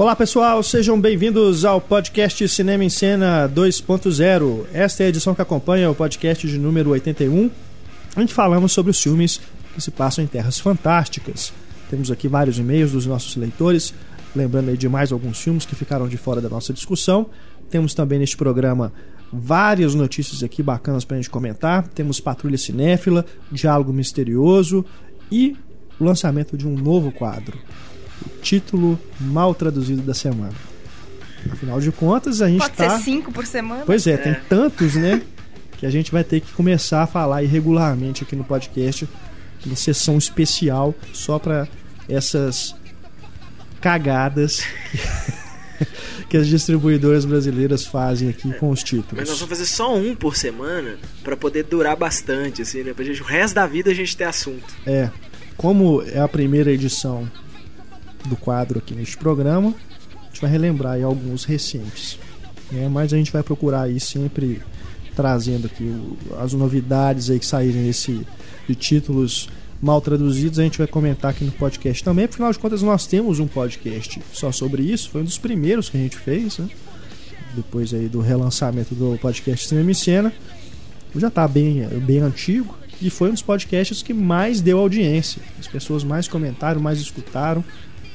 Olá pessoal, sejam bem-vindos ao podcast Cinema em Cena 2.0. Esta é a edição que acompanha o podcast de número 81. A gente falamos sobre os filmes que se passam em terras fantásticas. Temos aqui vários e-mails dos nossos leitores, lembrando aí de mais alguns filmes que ficaram de fora da nossa discussão. Temos também neste programa várias notícias aqui bacanas para a gente comentar. Temos Patrulha Cinéfila, Diálogo Misterioso e o lançamento de um novo quadro título mal traduzido da semana. Afinal de contas, a gente Pode tá... ser cinco por semana? Pois é, é, tem tantos, né? Que a gente vai ter que começar a falar irregularmente aqui no podcast. Uma sessão especial só para essas cagadas que as distribuidoras brasileiras fazem aqui com os títulos. Mas nós vamos fazer só um por semana para poder durar bastante, assim, né? Pra gente, o resto da vida a gente ter assunto. É. Como é a primeira edição do quadro aqui neste programa. A gente vai relembrar alguns recentes. Né? Mas a gente vai procurar aí sempre trazendo aqui o, as novidades aí que saírem nesse, de títulos mal traduzidos. A gente vai comentar aqui no podcast também. Afinal de contas, nós temos um podcast só sobre isso. Foi um dos primeiros que a gente fez, né? Depois aí do relançamento do podcast Cinema em Cena. Já está bem, bem antigo e foi um dos podcasts que mais deu audiência. As pessoas mais comentaram, mais escutaram.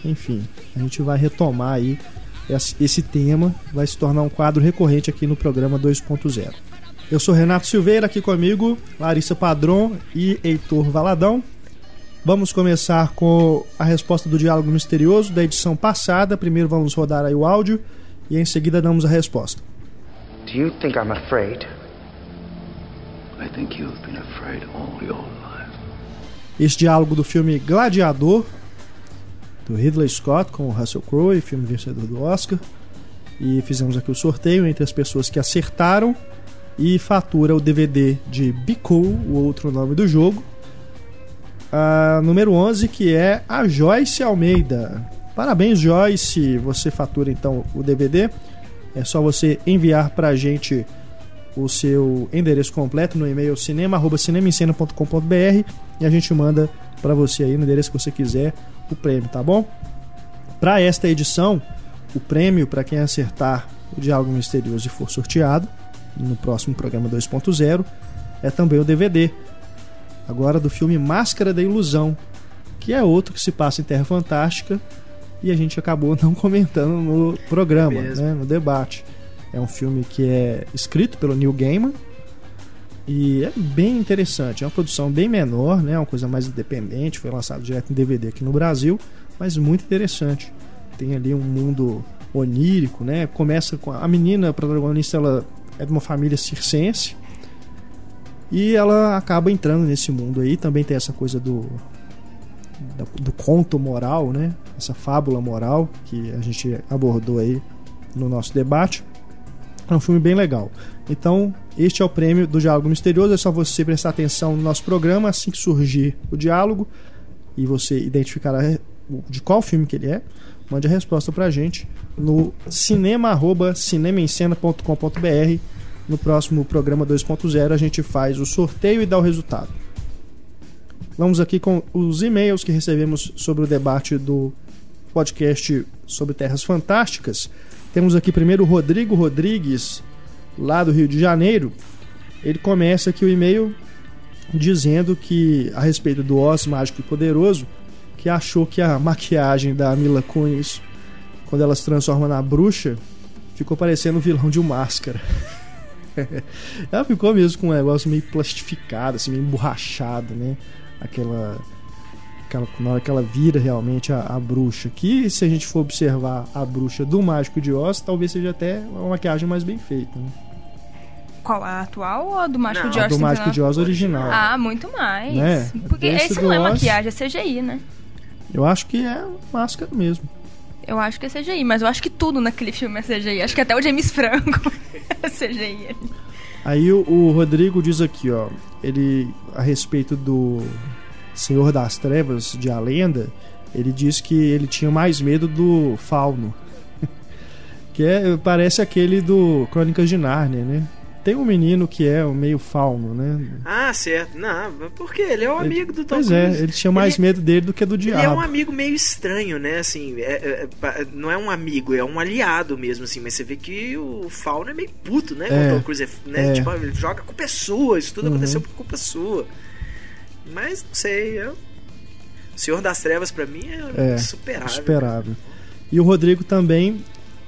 Enfim, a gente vai retomar aí esse tema, vai se tornar um quadro recorrente aqui no programa 2.0. Eu sou Renato Silveira, aqui comigo Larissa Padron e Heitor Valadão. Vamos começar com a resposta do diálogo misterioso da edição passada. Primeiro vamos rodar aí o áudio e em seguida damos a resposta. Do you think I'm afraid? I think you've been afraid all your life. Esse diálogo do filme Gladiador, do Ridley Scott com o Russell Crowe, filme vencedor do Oscar. E fizemos aqui o sorteio entre as pessoas que acertaram e fatura o DVD de Be Cool, o outro nome do jogo. A número 11, que é a Joyce Almeida. Parabéns, Joyce! Você fatura então o DVD. É só você enviar pra gente o seu endereço completo no e-mail cinema@cinemascena.com.br e a gente manda para você aí no endereço que você quiser o prêmio, tá bom? Para esta edição, o prêmio para quem acertar o Diálogo Misterioso e for sorteado no próximo programa 2.0 é também o DVD. Agora do filme Máscara da Ilusão, que é outro que se passa em Terra Fantástica e a gente acabou não comentando no programa, é né, no debate. É um filme que é escrito pelo Neil Gaiman e é bem interessante, é uma produção bem menor, né? Uma coisa mais independente, foi lançado direto em DVD aqui no Brasil, mas muito interessante. Tem ali um mundo onírico, né? Começa com a menina a protagonista, ela é de uma família circense e ela acaba entrando nesse mundo aí. Também tem essa coisa do do, conto moral, né? Essa fábula moral que a gente abordou aí no nosso debate. É um filme bem legal. Então, este é o prêmio do Diálogo Misterioso. É só você prestar atenção no nosso programa assim que surgir o diálogo e você identificar de qual filme que ele é. Mande a resposta pra gente no cinema@cinemaencena.com.br. No próximo programa 2.0 a gente faz o sorteio e dá o resultado. Vamos aqui com os e-mails que recebemos sobre o debate do podcast sobre Terras Fantásticas. Temos aqui primeiro o Rodrigo Rodrigues, lá do Rio de Janeiro. Ele começa aqui o e-mail dizendo que, a respeito do Oz Mágico e Poderoso, que achou que a maquiagem da Mila Kunis, quando ela se transforma na bruxa, ficou parecendo o vilão de um máscara. ela ficou mesmo com um negócio meio plastificado, assim, meio emborrachado, né? Aquela aquela, na hora que ela vira realmente a, a, bruxa. Que se a gente for observar a bruxa do Mágico de Oz, talvez seja até uma maquiagem mais bem feita. Né? Qual? A atual ou a do Mágico não, de Oz? A do Mágico de Oz original. Ah, muito mais. Né? Porque Esse isso não é Oz, maquiagem, é CGI, né? Eu acho que é máscara mesmo. Eu acho que é CGI, mas eu acho que tudo naquele filme é CGI. Acho que até o James Franco é CGI. Aí o, o Rodrigo diz aqui, ó, ele a respeito do Senhor das Trevas de A Lenda, ele diz que ele tinha mais medo do Fauno. que é, parece aquele do Crônicas de Nárnia, né? Tem um menino que é o meio fauno, né? Ah, certo. Não, porque ele é um Ele- amigo do Tom Pois Cruise. é, ele tinha mais Ele- medo dele do que do Ele é diabo. um amigo meio estranho, né? Assim, é- é- é, não é um amigo, é um aliado mesmo, assim. Mas você vê que o Fauno é meio puto, né? É. O Tom Cruise, é, né? É. Tipo, ele joga com pessoa, isso tudo Uhum. aconteceu por culpa sua. Mas, não sei, eu... Senhor das Trevas, pra mim, é, É, superável. Superável. E o Rodrigo também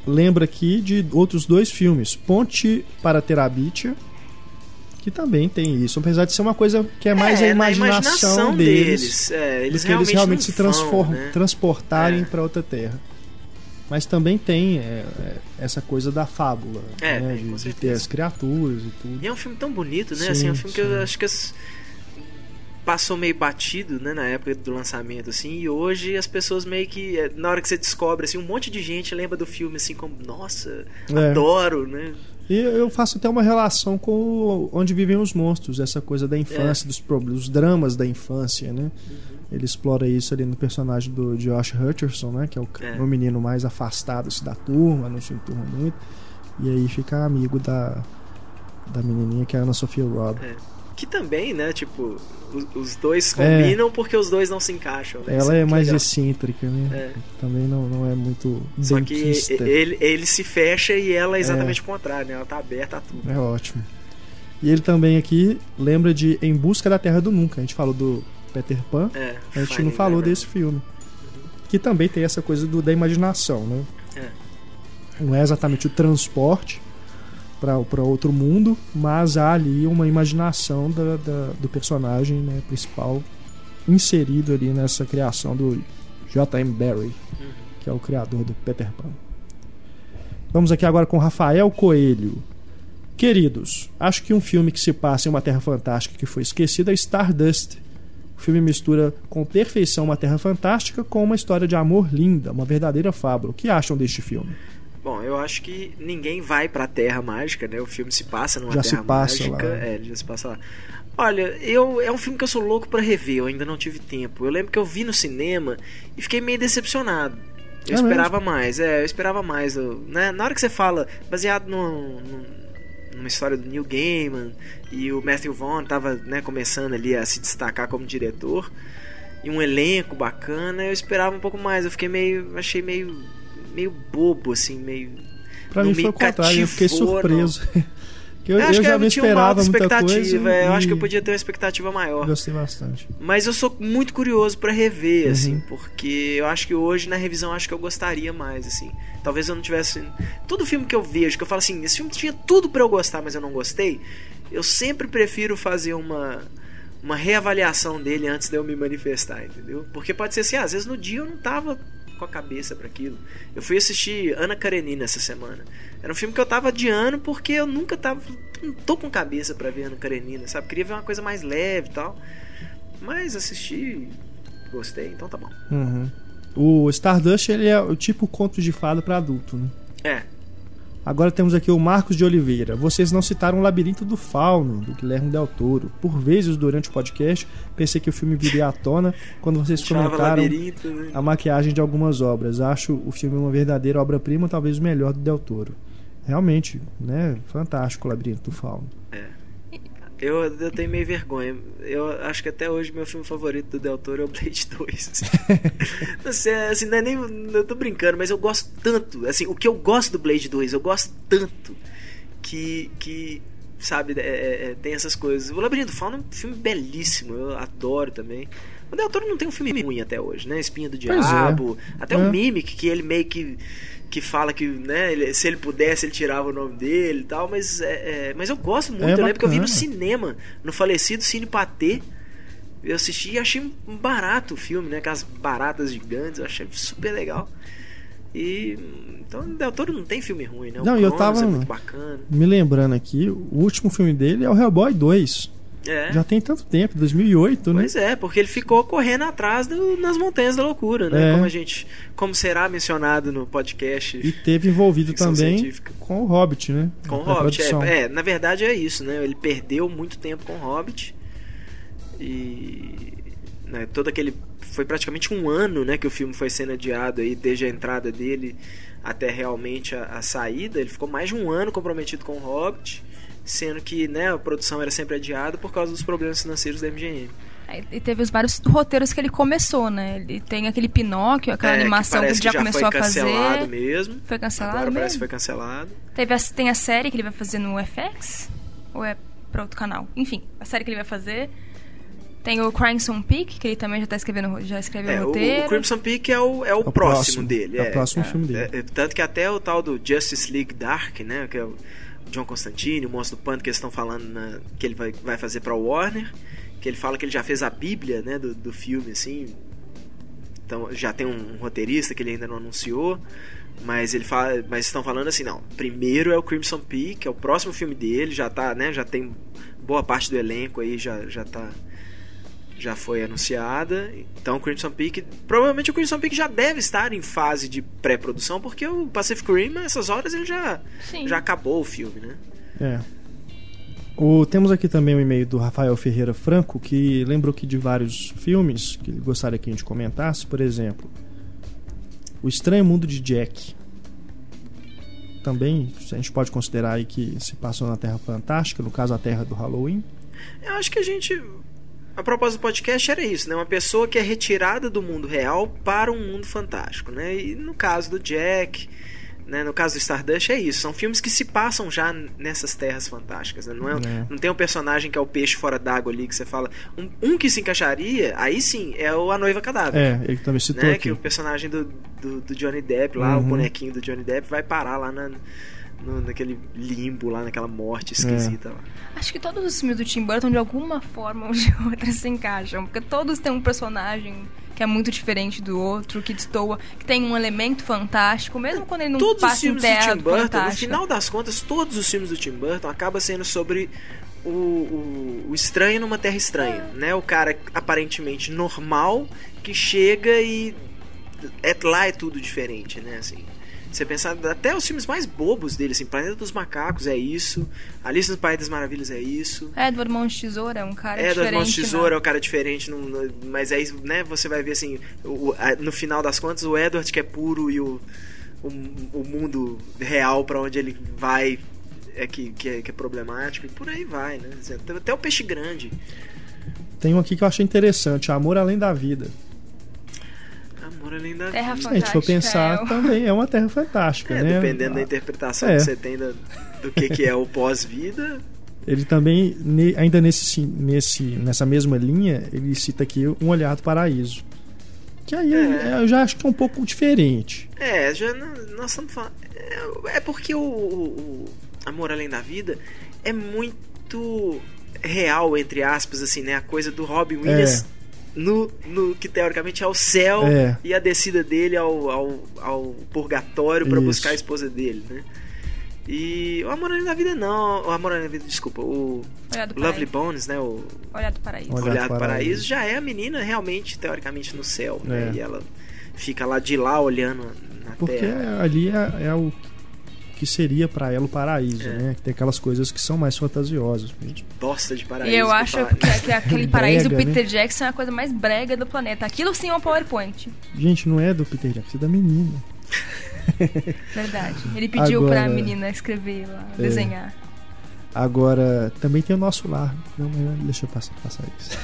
lembra aqui de outros dois filmes: Ponte para Terabitia, que também tem isso, apesar de ser uma coisa que é mais a na imaginação, deles, É, eles do que eles realmente, se transform- né? transportarem É. para outra terra. Mas também tem é, é, essa coisa da fábula, É, né, de, de ter as criaturas e tudo. E é um filme tão bonito, né? Sim, assim, é um filme que sim. eu acho que as- passou meio batido, né, na época do lançamento, assim, e hoje as pessoas meio que, eh, na hora que você descobre, assim, um monte de gente lembra do filme, assim, como, nossa, É. adoro, né? E eu faço até uma relação com onde vivem os monstros, essa coisa da É. infância, dos problemas, os dramas da infância, né? Uhum. Ele explora isso ali no personagem do Josh Hutcherson, né? Que é o, É. o menino mais afastado assim, da turma, não se enturma muito. E aí fica amigo da, da menininha que é a Ana Sofia Robb. É. Que também, né, tipo, os, os dois É. combinam porque os dois não se encaixam, né? Isso Ela é muito mais legal. excêntrica, né? É. Também não, não é muito Só que ele, ele se fecha e ela é exatamente o contrário, né? Ela tá aberta a tudo. É ótimo. E ele também aqui lembra de Em Busca da Terra do Nunca. A gente falou do Peter Pan. É, A gente não falou Neverland. desse filme. Que também tem essa coisa do, da imaginação, né? É. Não é exatamente o transporte para outro mundo, mas há ali uma imaginação da, da- do personagem né, principal inserido ali nessa criação do J.M. Uhum. que é o criador do Peter Pan. Vamos aqui agora com Rafael Coelho. Queridos, acho que um filme que se passa em uma terra fantástica que foi esquecida é Stardust. O filme mistura com perfeição uma terra fantástica com uma história de amor linda, uma verdadeira fábula. O que acham deste filme? Bom, eu acho que ninguém vai pra Terra Mágica, né? O filme se passa numa Já se Terra passa Mágica. lá. É, ele já se passa lá. Olha, eu, é um filme que eu sou louco pra rever, eu ainda não tive tempo. Eu lembro que eu vi no cinema e fiquei meio decepcionado. Eu É esperava mais, é, eu esperava mais. eu- né? Na hora que você fala, baseado no, no- numa história do Neil Gaiman, e o Matthew Vaughn tava né, começando ali a se destacar como diretor, e um elenco bacana, eu esperava um pouco mais. Eu fiquei meio. achei meio. Meio bobo, assim, meio. Pra mim me foi o contrário, eu fiquei surpreso. Eu, Eu, acho eu que já eu me tinha uma esperava alta muita expectativa. coisa. é, eu acho que eu podia ter uma expectativa maior. Gostei bastante. Mas eu sou muito curioso pra rever, Uhum. assim, porque eu acho que hoje na revisão acho que eu gostaria mais, assim. Talvez eu não tivesse. Todo filme que eu vejo, que eu falo assim, esse filme tinha tudo pra eu gostar, mas eu não gostei. Eu sempre prefiro fazer uma uma reavaliação dele antes de eu me manifestar, entendeu? Porque pode ser assim, ah, às vezes no dia eu não tava com a cabeça pra aquilo. Eu fui assistir Ana Karenina essa semana. Era um filme que eu tava adiando porque eu nunca tava. Não tô com cabeça pra ver Ana Karenina, sabe? Queria ver uma coisa mais leve e tal. Mas assisti, gostei, então tá bom. Uhum. O Stardust ele é o tipo conto de fada pra adulto, né? É, Agora temos aqui o Marcos de Oliveira. Vocês não citaram o Labirinto do Fauno, do Guilherme Del Toro. Por vezes, durante o podcast, pensei que o filme viria à tona quando vocês comentaram né? a maquiagem de algumas obras. Acho o filme uma verdadeira obra-prima, talvez o melhor do Del Toro. Realmente, né? Fantástico o Labirinto do Fauno. Eu, eu tenho meio vergonha. Eu acho que até hoje meu filme favorito do Del Toro é o Blade 2. assim. não sei, assim, não é nem. Eu tô brincando, mas eu gosto tanto. Assim, o que eu gosto do Blade 2, eu gosto tanto que. que sabe, é- é- é, tem essas coisas. O Labirinto do Fauno é um filme belíssimo, eu adoro também. O Del Toro não tem um filme ruim até hoje, né? Espinha do é. Diabo. Até É. o Mimic, que ele meio que que fala que né, ele- se ele pudesse ele tirava o nome dele e tal, mas, é, é, mas eu gosto muito. É eu lembro que eu vi no cinema, no falecido Cine Patê. Eu assisti e achei barato o filme, né? Aquelas baratas gigantes, eu achei super legal. E então Del Toro não tem filme ruim, né? O Não, e eu Cronos tava- é muito bacana. Me lembrando aqui, o último filme dele é o Hellboy 2. É. Já tem tanto tempo, 2008, né? Pois é, porque ele ficou correndo atrás do, nas montanhas da loucura, né? É. Como a gente, como será mencionado no podcast E teve envolvido também científica. com o Hobbit, né? Com o Hobbit, é, é, na verdade é isso, né? Ele perdeu muito tempo com o Hobbit e né, todo aquele foi praticamente um ano, né, que o filme foi sendo adiado aí desde a entrada dele até realmente a, a saída. Ele ficou mais de um ano comprometido com o Hobbit, sendo que né, a produção era sempre adiada por causa dos problemas financeiros da MGM. Aí, E teve os vários roteiros que ele começou, né? Ele tem aquele Pinóquio, aquela É, que animação que, ele já, que começou foi a fazer. cancelado mesmo. Foi cancelado Agora parece que mesmo? foi cancelado. Teve a- tem a série que ele vai fazer no FX? Ou é pra outro canal? Enfim, a série que ele vai fazer. Tem o Crimson Peak, que ele também já tá escrevendo, já escreveu É, o roteiro. o Crimson Peak é o, é o, o próximo, próximo. dele. É o próximo filme dele. É, é, tanto que até o tal do Justice League Dark, né? Que é o John Constantine, o Monstro do Pântano, que eles estão falando na- que ele vai, vai fazer pra Warner. Que ele fala que ele já fez a bíblia, né? Do, do filme, assim. Então já tem um roteirista que ele ainda não anunciou. Mas ele fala, mas estão falando assim, não. Primeiro é o Crimson Peak, é o próximo filme dele, já tá, né? Já tem boa parte do elenco aí já já tá já foi anunciada. Então, o Crimson Peak, provavelmente o Crimson Peak já deve estar em fase de pré-produção, porque o Pacific Rim, essas horas, ele já, Sim. já acabou o filme, né? É. O, temos aqui também o e-mail do Rafael Ferreira Franco, que lembrou que de vários filmes que ele gostaria que a gente comentasse, por exemplo, O Estranho Mundo de Jack. Também a gente pode considerar aí que se passou na Terra Fantástica, no caso a Terra do Halloween. Eu acho que a gente. A propósito do podcast era isso, né? Uma pessoa que é retirada do mundo real para um mundo fantástico, né? E no caso do Jack, né? no caso do Stardust, é isso. São filmes que se passam já nessas terras fantásticas, né? Não, é, É. não tem um personagem que é o peixe fora d'água ali que você fala. Um, um que se encaixaria, aí sim, é o A Noiva Cadáver. É, ele também citou né? aqui. Que o personagem do, do, do Johnny Depp lá, o Uhum. bonequinho do Johnny Depp, vai parar lá na, no- naquele limbo lá, naquela morte esquisita lá. Acho que todos os filmes do Tim Burton, de alguma forma ou de outra, se encaixam. Porque todos têm um personagem que é muito diferente do outro, que destoa, que tem um elemento fantástico, mesmo quando ele não todos os passa em filmes do Tim Burton, no fantástica. final das contas, todos os filmes do Tim Burton acabam sendo sobre o, o, o estranho numa terra estranha, né? O cara aparentemente normal que chega e é, lá é tudo diferente, né? Assim, você pensar até os filmes mais bobos dele, assim, Planeta dos Macacos é isso, Alice no País das Maravilhas é isso. Edward Mãos de Tesoura é um cara do diferente. De né? Tesoura é o cara diferente, no- no- mas aí, né, você vai ver assim, o- a- no final das contas, o Edward que é puro e o, o, o mundo real pra onde ele vai é que, que, é, que é problemático, e por aí vai, né? Até, até o peixe grande. Tem um aqui que eu achei interessante, Amor Além da Vida. Amor além da Terra vida. Se a gente for pensar, Fantástica, é também é uma terra fantástica, É, né? dependendo da Ah, interpretação É. que você tem da- do que, que é o pós-vida. Ele também, ne- ainda nesse, nesse, nessa mesma linha, ele cita aqui Um Olhar do Paraíso. Que aí É. eu já acho que é um pouco diferente. É, já nós estamos falando. É, é porque o, o, o Amor Além da Vida é muito real, entre aspas, assim, né? A coisa do Robin Williams no, no que teoricamente é o céu É. e a descida dele ao, ao, ao purgatório para buscar a esposa dele, né? E o Amor da Vida não, o Amor da Vida, desculpa, o Lovely. Bones, né? O Olhar do Paraíso. Olhar do Olhar do Paraíso. Paraíso já é a menina realmente, teoricamente, no céu, né? É. E ela fica lá de lá olhando na Porque terra. ali é, é o que seria pra ela o paraíso, É. né? Que tem aquelas coisas que são mais fantasiosas. Gente, bosta de paraíso. E eu acho que, que aquele paraíso do Brega, Peter Jackson é a coisa mais brega do planeta. Aquilo sim é um PowerPoint. Gente, não é do Peter Jackson, é da menina. Verdade. Ele pediu Agora- pra menina escrever lá, É. desenhar. Agora, também tem o nosso lar. Não, mas deixa eu passar, passar isso.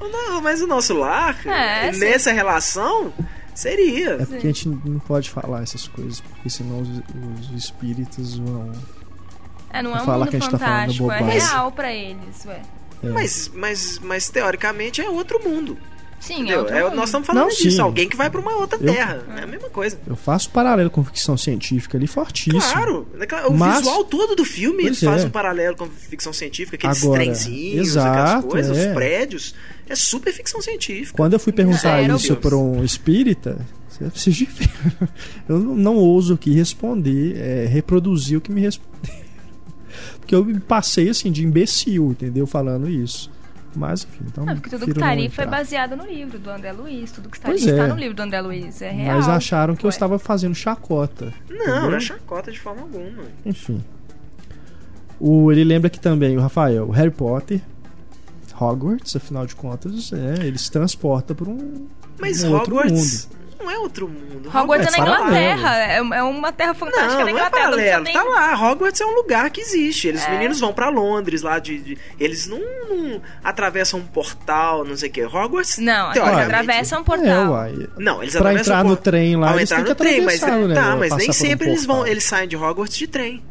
Não, mas o nosso lar, É, sim. nessa relação, seria. É porque a gente não pode falar essas coisas, porque senão os, os espíritos vão. É, não é um Fala mundo que a gente tá falando fantástico, é bobagem. real pra eles, ué. É. Mas, mas, mas teoricamente é outro mundo. Sim, é É, mundo. nós estamos falando Não, disso. sim. Alguém que vai pra uma outra Eu- terra. É a mesma coisa. Eu faço paralelo com ficção científica ali fortíssimo. Claro. É O Mas- visual todo do filme Pois faz é. um paralelo com ficção científica, aqueles Agora, trenzinhos, exato, aquelas coisas, é. os prédios. É super ficção científica. Quando eu fui perguntar Zero. isso para um espírita, de ver. Eu não, ouso aqui responder, é, reproduzir o que me respondeu. Porque eu me passei assim de imbecil, entendeu? Falando isso. Mas, enfim, então. Não, porque tudo que tá não ali foi baseado no livro do André Luiz. Tudo que está Pois ali está é. no livro do André Luiz. É real. Mas acharam que eu Ué. estava fazendo chacota. Não, entendeu? não é chacota de forma alguma. Enfim. O, ele lembra que também, o Rafael, Harry Potter, Hogwarts, afinal de contas, é, ele se transporta para um, Mas um outro Hogwarts. Não é outro mundo. Hogwarts é, é na paralelo. Inglaterra. É, é uma terra fantástica Não, na não é Inglaterra. não paralelo. precisa Tá lá. Hogwarts é um lugar que existe. Eles, É. meninos vão pra Londres lá de, de- eles não, não atravessam um portal, não sei o que. Hogwarts. Não, eles atravessam um É, portal. uai. Não, eles Pra atravessam entrar o no por- trem lá, Ao eles entrar têm no que trem, mas, né, tá, mas nem por um sempre eles vão, eles saem de Hogwarts de trem.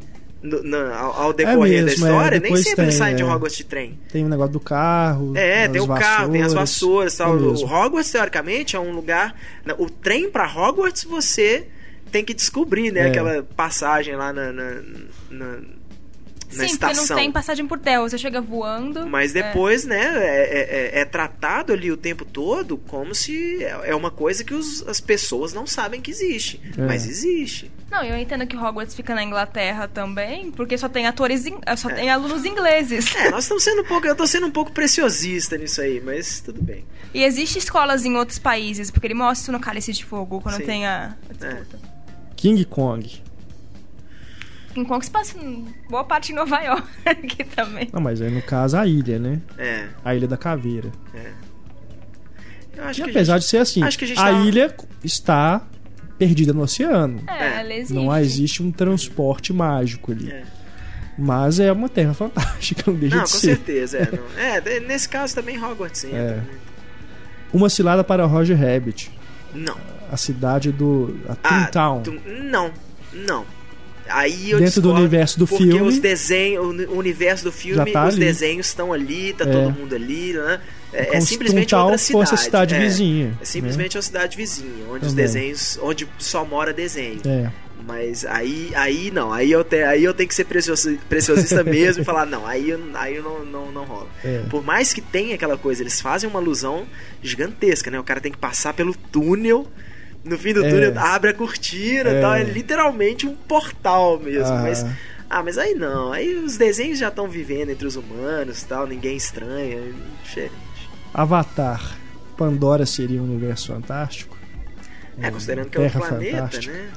No- no- ao, ao decorrer da mesmo, é, história, nem depois sempre eles tem, saem de é. Hogwarts de trem. Tem o negócio do carro. É, tem o carro, tem as vassouras tal. É o. Hogwarts, teoricamente, é um lugar. O trem pra Hogwarts você tem que descobrir, né? É. Aquela passagem lá na, na, na, na Sim, porque estação. não tem passagem por terra. Você chega voando. Mas é. depois, né, é, é- é tratado ali o tempo todo como se é é uma coisa que os- as pessoas não sabem que existe. É. Mas existe. Não, eu entendo que Hogwarts fica na Inglaterra também, porque só tem atores, in- É. só tem alunos ingleses. É, nós estamos sendo um pouco. Eu tô sendo um pouco preciosista nisso aí, mas tudo bem. E existe escolas em outros países, porque ele mostra isso no Cálice de Fogo, quando Sim. tem a, a disputa. King Kong. King Kong se passa em boa parte em Nova York aqui também. Não, mas aí no caso a ilha, né? É, A Ilha da Caveira. é. Eu acho E que apesar gente- de ser assim, acho que a a tá- ilha está perdida no oceano. É, É. ela existe. Não existe um transporte mágico ali. É. Mas é uma terra fantástica, não deixa Não, de com ser. certeza. É, não- é, de- nesse caso também Hogwarts entra. É. né? Uma cilada para Roger Rabbit, Não. a cidade do a Ah, Toontown. tu- não, não. Aí eu Dentro do universo do porque filme. os desenhos, o uni- o universo do filme, tá os ali. desenhos estão ali, tá É. todo mundo ali, né? É, é se simplesmente Toontown outra cidade. fosse a cidade é. vizinha, É simplesmente uma cidade vizinha, onde os Também. desenhos, onde só mora desenho. É. Mas aí, aí não, aí eu, te, aí eu tenho que ser preciosi- preciosista mesmo e falar, não, aí, aí não, não, não rola. É. Por mais que tenha aquela coisa, eles fazem uma alusão gigantesca, né? O cara tem que passar pelo túnel. No fim do É. túnel abre a cortina É. tal. É literalmente um portal mesmo. Ah. Mas, ah, mas aí não. Aí os desenhos já estão vivendo entre os humanos tal. Ninguém estranha. É diferente. Avatar. Pandora seria um universo fantástico? É, considerando que é um planeta, fantástica. né?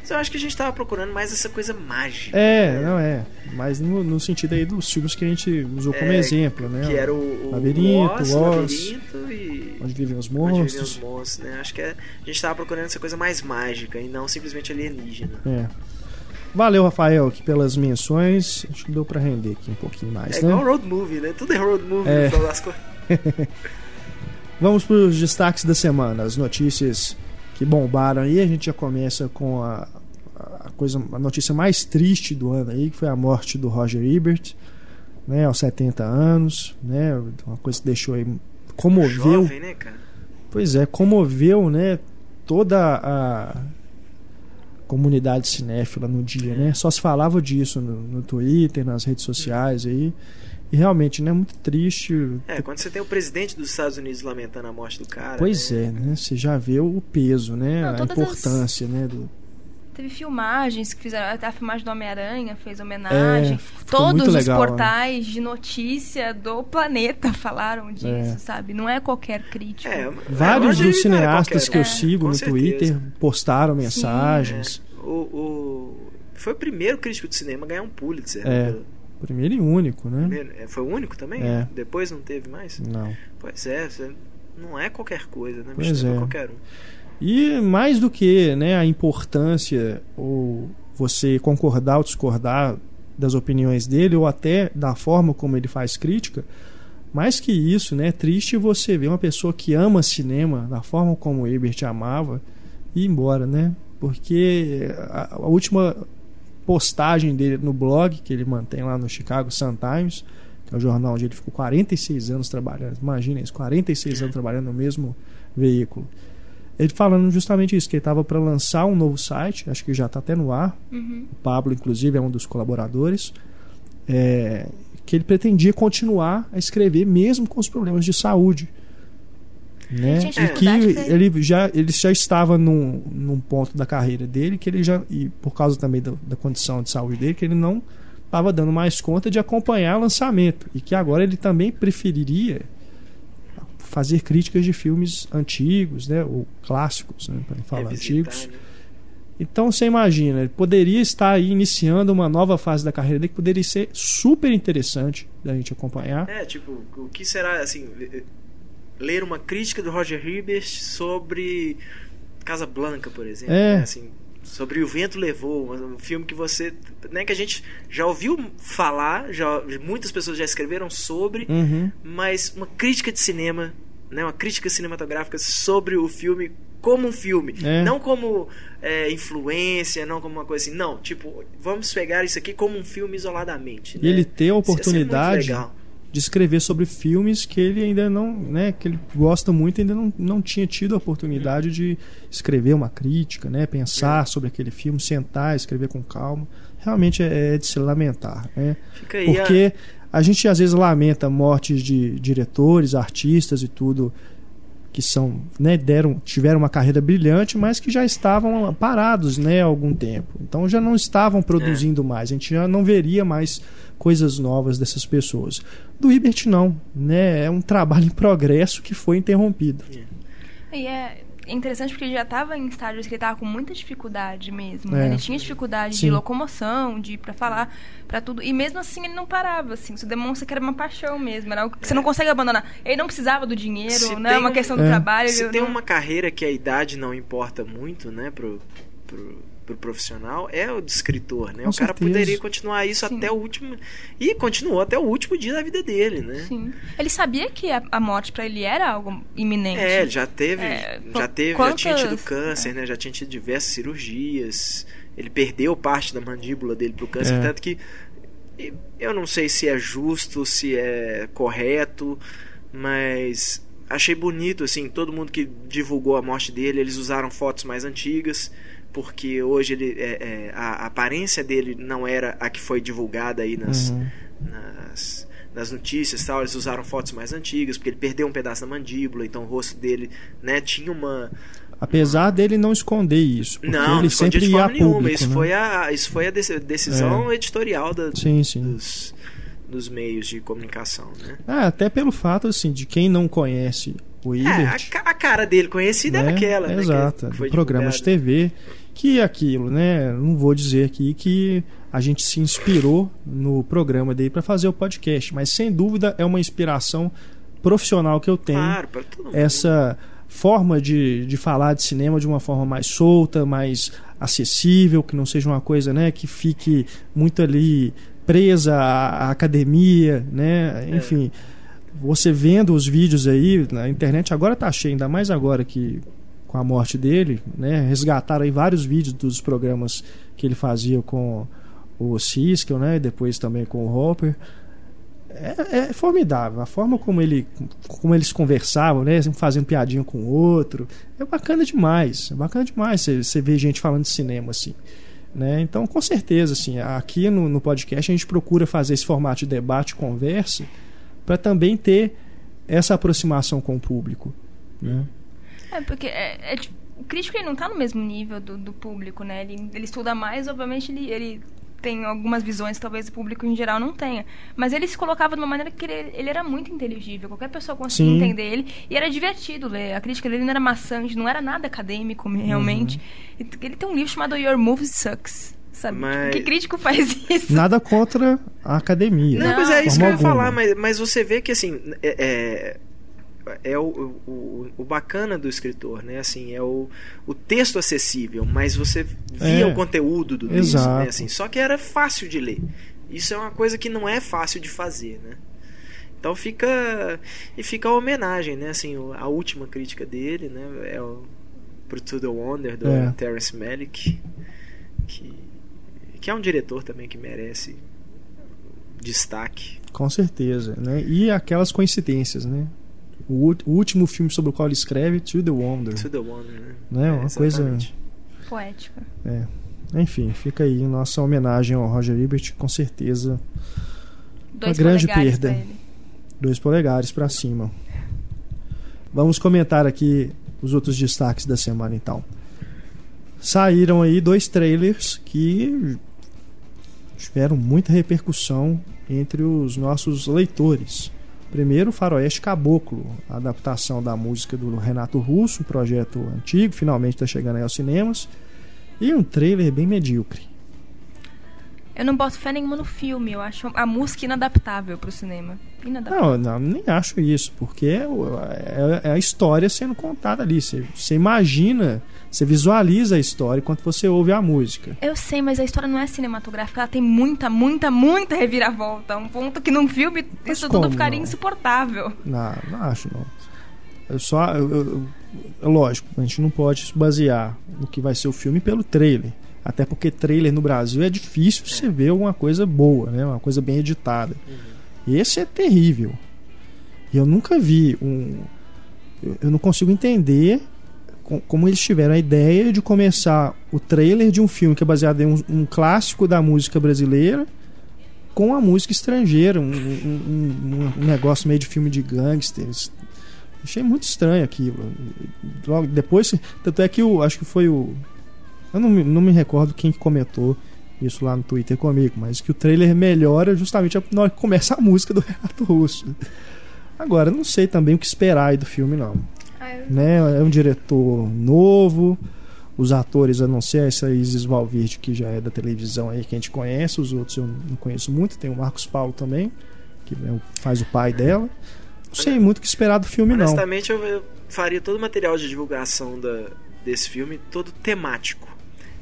Mas eu acho que a gente tava procurando mais essa coisa mágica. É, né? não é. Mas no, no sentido aí dos filmes que a gente usou como É, exemplo, né? Que era o, o Labirinto, Oz, Oz, Labirinto. Onde vivem os Onde vivem monstros. os monstros, né? Acho que é- a gente tava procurando essa coisa mais mágica e não simplesmente alienígena. É. Valeu, Rafael, aqui pelas menções. Acho que deu pra render aqui um pouquinho mais, É né? igual road movie, né? Tudo é road movie É. no final das. Vamos para os destaques da semana, as notícias que bombaram aí. A gente já começa com a, a coisa, a notícia mais triste do ano aí, que foi a morte do Roger Ebert, né, aos 70 anos, né? Uma coisa que deixou aí comoveu, Jovem, né, cara? pois é, comoveu, né, toda a comunidade cinéfila no dia, né? Só se falava disso no, no Twitter, nas redes sociais aí. E realmente, né, muito triste. É, quando você tem o presidente dos Estados Unidos lamentando a morte do cara. Pois né? é, né? Você já vê o peso, né? Não, a importância, né? Do... Teve filmagens que fizeram, até a filmagem do Homem-Aranha fez homenagem. É, Todos os legal, né? portais de notícia do planeta falaram disso, É. sabe? Não é qualquer crítico. É, Vários é, dos é cineastas qualquer que eu sigo no certeza. Twitter postaram mensagens. O, o- Foi o primeiro crítico de cinema a ganhar um Pulitzer. É. né? Primeiro e único, né? Primeiro- é, Foi o único também? É. Depois não teve mais? Não. Pois é, não é qualquer coisa, né? Pois é. qualquer um. E mais do que né, a importância ou você concordar ou discordar das opiniões dele ou até da forma como ele faz crítica, mais que isso, né, é triste você ver uma pessoa que ama cinema da forma como Ebert amava ir embora, né? Porque a, a última postagem dele no blog que ele mantém lá no Chicago Sun Times, que é o jornal onde ele ficou 46 anos trabalhando. Imagina isso, 46 anos trabalhando no mesmo veículo. Ele falando justamente isso, que ele estava para lançar um novo site, acho que já está até no ar. Uhum. O Pablo, inclusive, é um dos colaboradores. é, que ele pretendia continuar a escrever mesmo com os problemas de saúde. Né? Tinha E que ele já, ele já estava num, num ponto da carreira dele que ele já, e por causa também da, da condição de saúde dele, que ele não estava dando mais conta de acompanhar o lançamento. E que agora ele também preferiria fazer críticas de filmes antigos, né, ou clássicos, né, para falar Revisitar, antigos. Então você imagina, ele poderia estar aí iniciando uma nova fase da carreira dele que poderia ser super interessante da gente acompanhar. É, tipo, o que será, assim... ler uma crítica do Roger Ebert sobre Casa Blanca, por exemplo. É. né? Assim, sobre O Vento Levou, um filme que você. Né, que a gente já ouviu falar, já, muitas pessoas já escreveram sobre, Uhum. mas uma crítica de cinema, né, uma crítica cinematográfica sobre o filme como um filme, É. não como é, influência, não como uma coisa assim, não, tipo, vamos pegar isso aqui como um filme isoladamente. E né? ele ter a oportunidade legal. De escrever sobre filmes que ele ainda não, né, que ele gosta muito, ainda não, não tinha tido a oportunidade de escrever uma crítica, né, pensar sobre aquele filme, sentar, escrever com calma. Realmente é, é de se lamentar, né? Fica aí a- Porque a gente às vezes lamenta mortes de diretores, artistas e tudo que são, né, deram, tiveram uma carreira brilhante, mas que já estavam parados, né, há algum tempo. Então já não estavam produzindo mais. A gente já não veria mais coisas novas dessas pessoas. Do Ibert não, né? É um trabalho em progresso que foi interrompido. E é interessante porque ele já estava em estágios que ele estava com muita dificuldade mesmo. É. né? Ele tinha dificuldade Sim. de locomoção, de para falar, para tudo. E mesmo assim ele não parava, assim. Isso demonstra que era uma paixão mesmo. Era algo que você não consegue abandonar. Ele não precisava do dinheiro, Se não é uma um- questão do É. trabalho. Se tem não- uma carreira que a idade não importa muito, né, pro, pro, pro profissional, é o de escritor, né? Com o cara certeza. poderia continuar isso Sim. até o último. E continuou até o último dia da vida dele, né? Sim. Ele sabia que a, a morte para ele era algo iminente. É, ele já teve, É, já teve, já quantas- tinha tido câncer, né? Já tinha tido diversas cirurgias. Ele perdeu parte da mandíbula dele pro câncer, É. tanto que eu não sei se é justo, se é correto, mas achei bonito assim, todo mundo que divulgou a morte dele, eles usaram fotos mais antigas, porque hoje ele é, é, a, a aparência dele não era a que foi divulgada aí nas, Uhum. nas, nas notícias tal, eles usaram fotos mais antigas, porque ele perdeu um pedaço da mandíbula, então o rosto dele, né, tinha uma Apesar dele não esconder isso, não, não ele escondia sempre de ia forma nenhuma. público, Isso né? foi a isso foi a deci- decisão editorial da, Sim, sim. dos dos meios de comunicação, né? Ah, até pelo fato assim de quem não conhece o É, a, Ibert, a cara dele conhecida era né? aquela, né? que- Exato, que foi do programa de. TV, que é aquilo, né? Não vou dizer aqui que a gente se inspirou no programa dele para fazer o podcast, mas sem dúvida é uma inspiração profissional que eu tenho. Claro. Essa forma de, de falar de cinema de uma forma mais solta, mais acessível, que não seja uma coisa, né, que fique muito ali presa à, à academia, né? É. Enfim, você vendo os vídeos aí na internet agora tá cheio, ainda mais agora que com a morte dele, né? Resgataram aí vários vídeos dos programas que ele fazia com o Siskel, né? E depois também com o Hopper. É, é formidável a forma como ele como eles conversavam, né? Fazendo piadinha com o outro. É bacana demais. É bacana demais você ver gente falando de cinema assim. Né? Então, com certeza, assim, aqui no, no podcast a gente procura fazer esse formato de debate, conversa, para também ter essa aproximação com o público. Né? É, porque é, é, tipo, o crítico ele não tá no mesmo nível do, do público, né? Ele, ele estuda mais, obviamente ele, ele tem algumas visões que talvez o público em geral não tenha. Mas ele se colocava de uma maneira que ele, ele era muito inteligível, qualquer pessoa conseguia Sim. entender ele. E era divertido ler. A crítica dele não era maçante, não era nada acadêmico realmente. Uhum. Ele tem um livro chamado Your Movie Sucks. Sabe? Mas- Que crítico faz isso? Nada contra a academia. Não, Não, mas é isso que eu ia forma falar, alguma. mas, mas você vê que assim é, é, é o, o, o bacana do escritor, né? Assim, é o, o texto acessível, mas você via É, o conteúdo do exato. né? Assim, só que era fácil de ler. Isso é uma coisa que não é fácil de fazer, né? Então fica e fica a homenagem, né? Assim, a última crítica dele, né? É o pro To the Wonder do É. Terrence Malick, que que é um diretor também que merece destaque. Com certeza. Né? E aquelas coincidências, né? O, o último filme sobre o qual ele escreve, To the Wonder. To the Wonder, né? Né? Uma coisa. Poética. É. Enfim, fica aí nossa homenagem ao Roger Ebert, com certeza. Dois grande polegares perda. pra ele. Dois polegares para cima. Vamos comentar aqui os outros destaques da semana então. Saíram aí dois trailers que tiveram muita repercussão entre os nossos leitores. Primeiro, Faroeste Caboclo, a adaptação da música do Renato Russo, um projeto antigo, finalmente está chegando aí aos cinemas. E um trailer bem medíocre. Eu não boto fé nenhuma no filme. Eu acho a música inadaptável pro cinema. Inadaptável. Não, não, nem acho isso, porque é, o- é- é a história sendo contada ali. Você, você imagina, você visualiza a história enquanto você ouve a música. Eu sei, mas a história não é cinematográfica. Ela tem muita, muita, muita reviravolta. Um ponto que num filme Mas isso tudo ficaria não? insuportável. Não, não acho não. Eu só. eu- eu- é lógico, a gente não pode se basear no que vai ser o filme pelo trailer. Até porque trailer no Brasil é difícil você ver alguma coisa boa, né? Uma coisa bem editada. Esse é terrível. E eu nunca vi um. Eu, não consigo entender como eles tiveram a ideia de começar o trailer de um filme que é baseado em um, um clássico da música brasileira com a música estrangeira, um, um- um- negócio meio de filme de gangsters. Achei muito estranho aquilo. Logo depois, tanto é que o, acho que foi o. Eu não, me- não me recordo quem que comentou isso lá no Twitter comigo, mas que o trailer melhora justamente na hora que começa a música do Renato Russo. Agora, eu não sei também o que esperar aí do filme, não. Né? É um diretor novo, os atores, a não ser essa Isis Valverde, que já é da televisão aí, que a gente conhece, os outros eu não conheço muito, tem o Marcos Paulo também, que é faz o pai dela. Não sei muito o que esperar do filme, não. Honestamente, eu, eu faria todo o material de divulgação da, desse filme todo temático.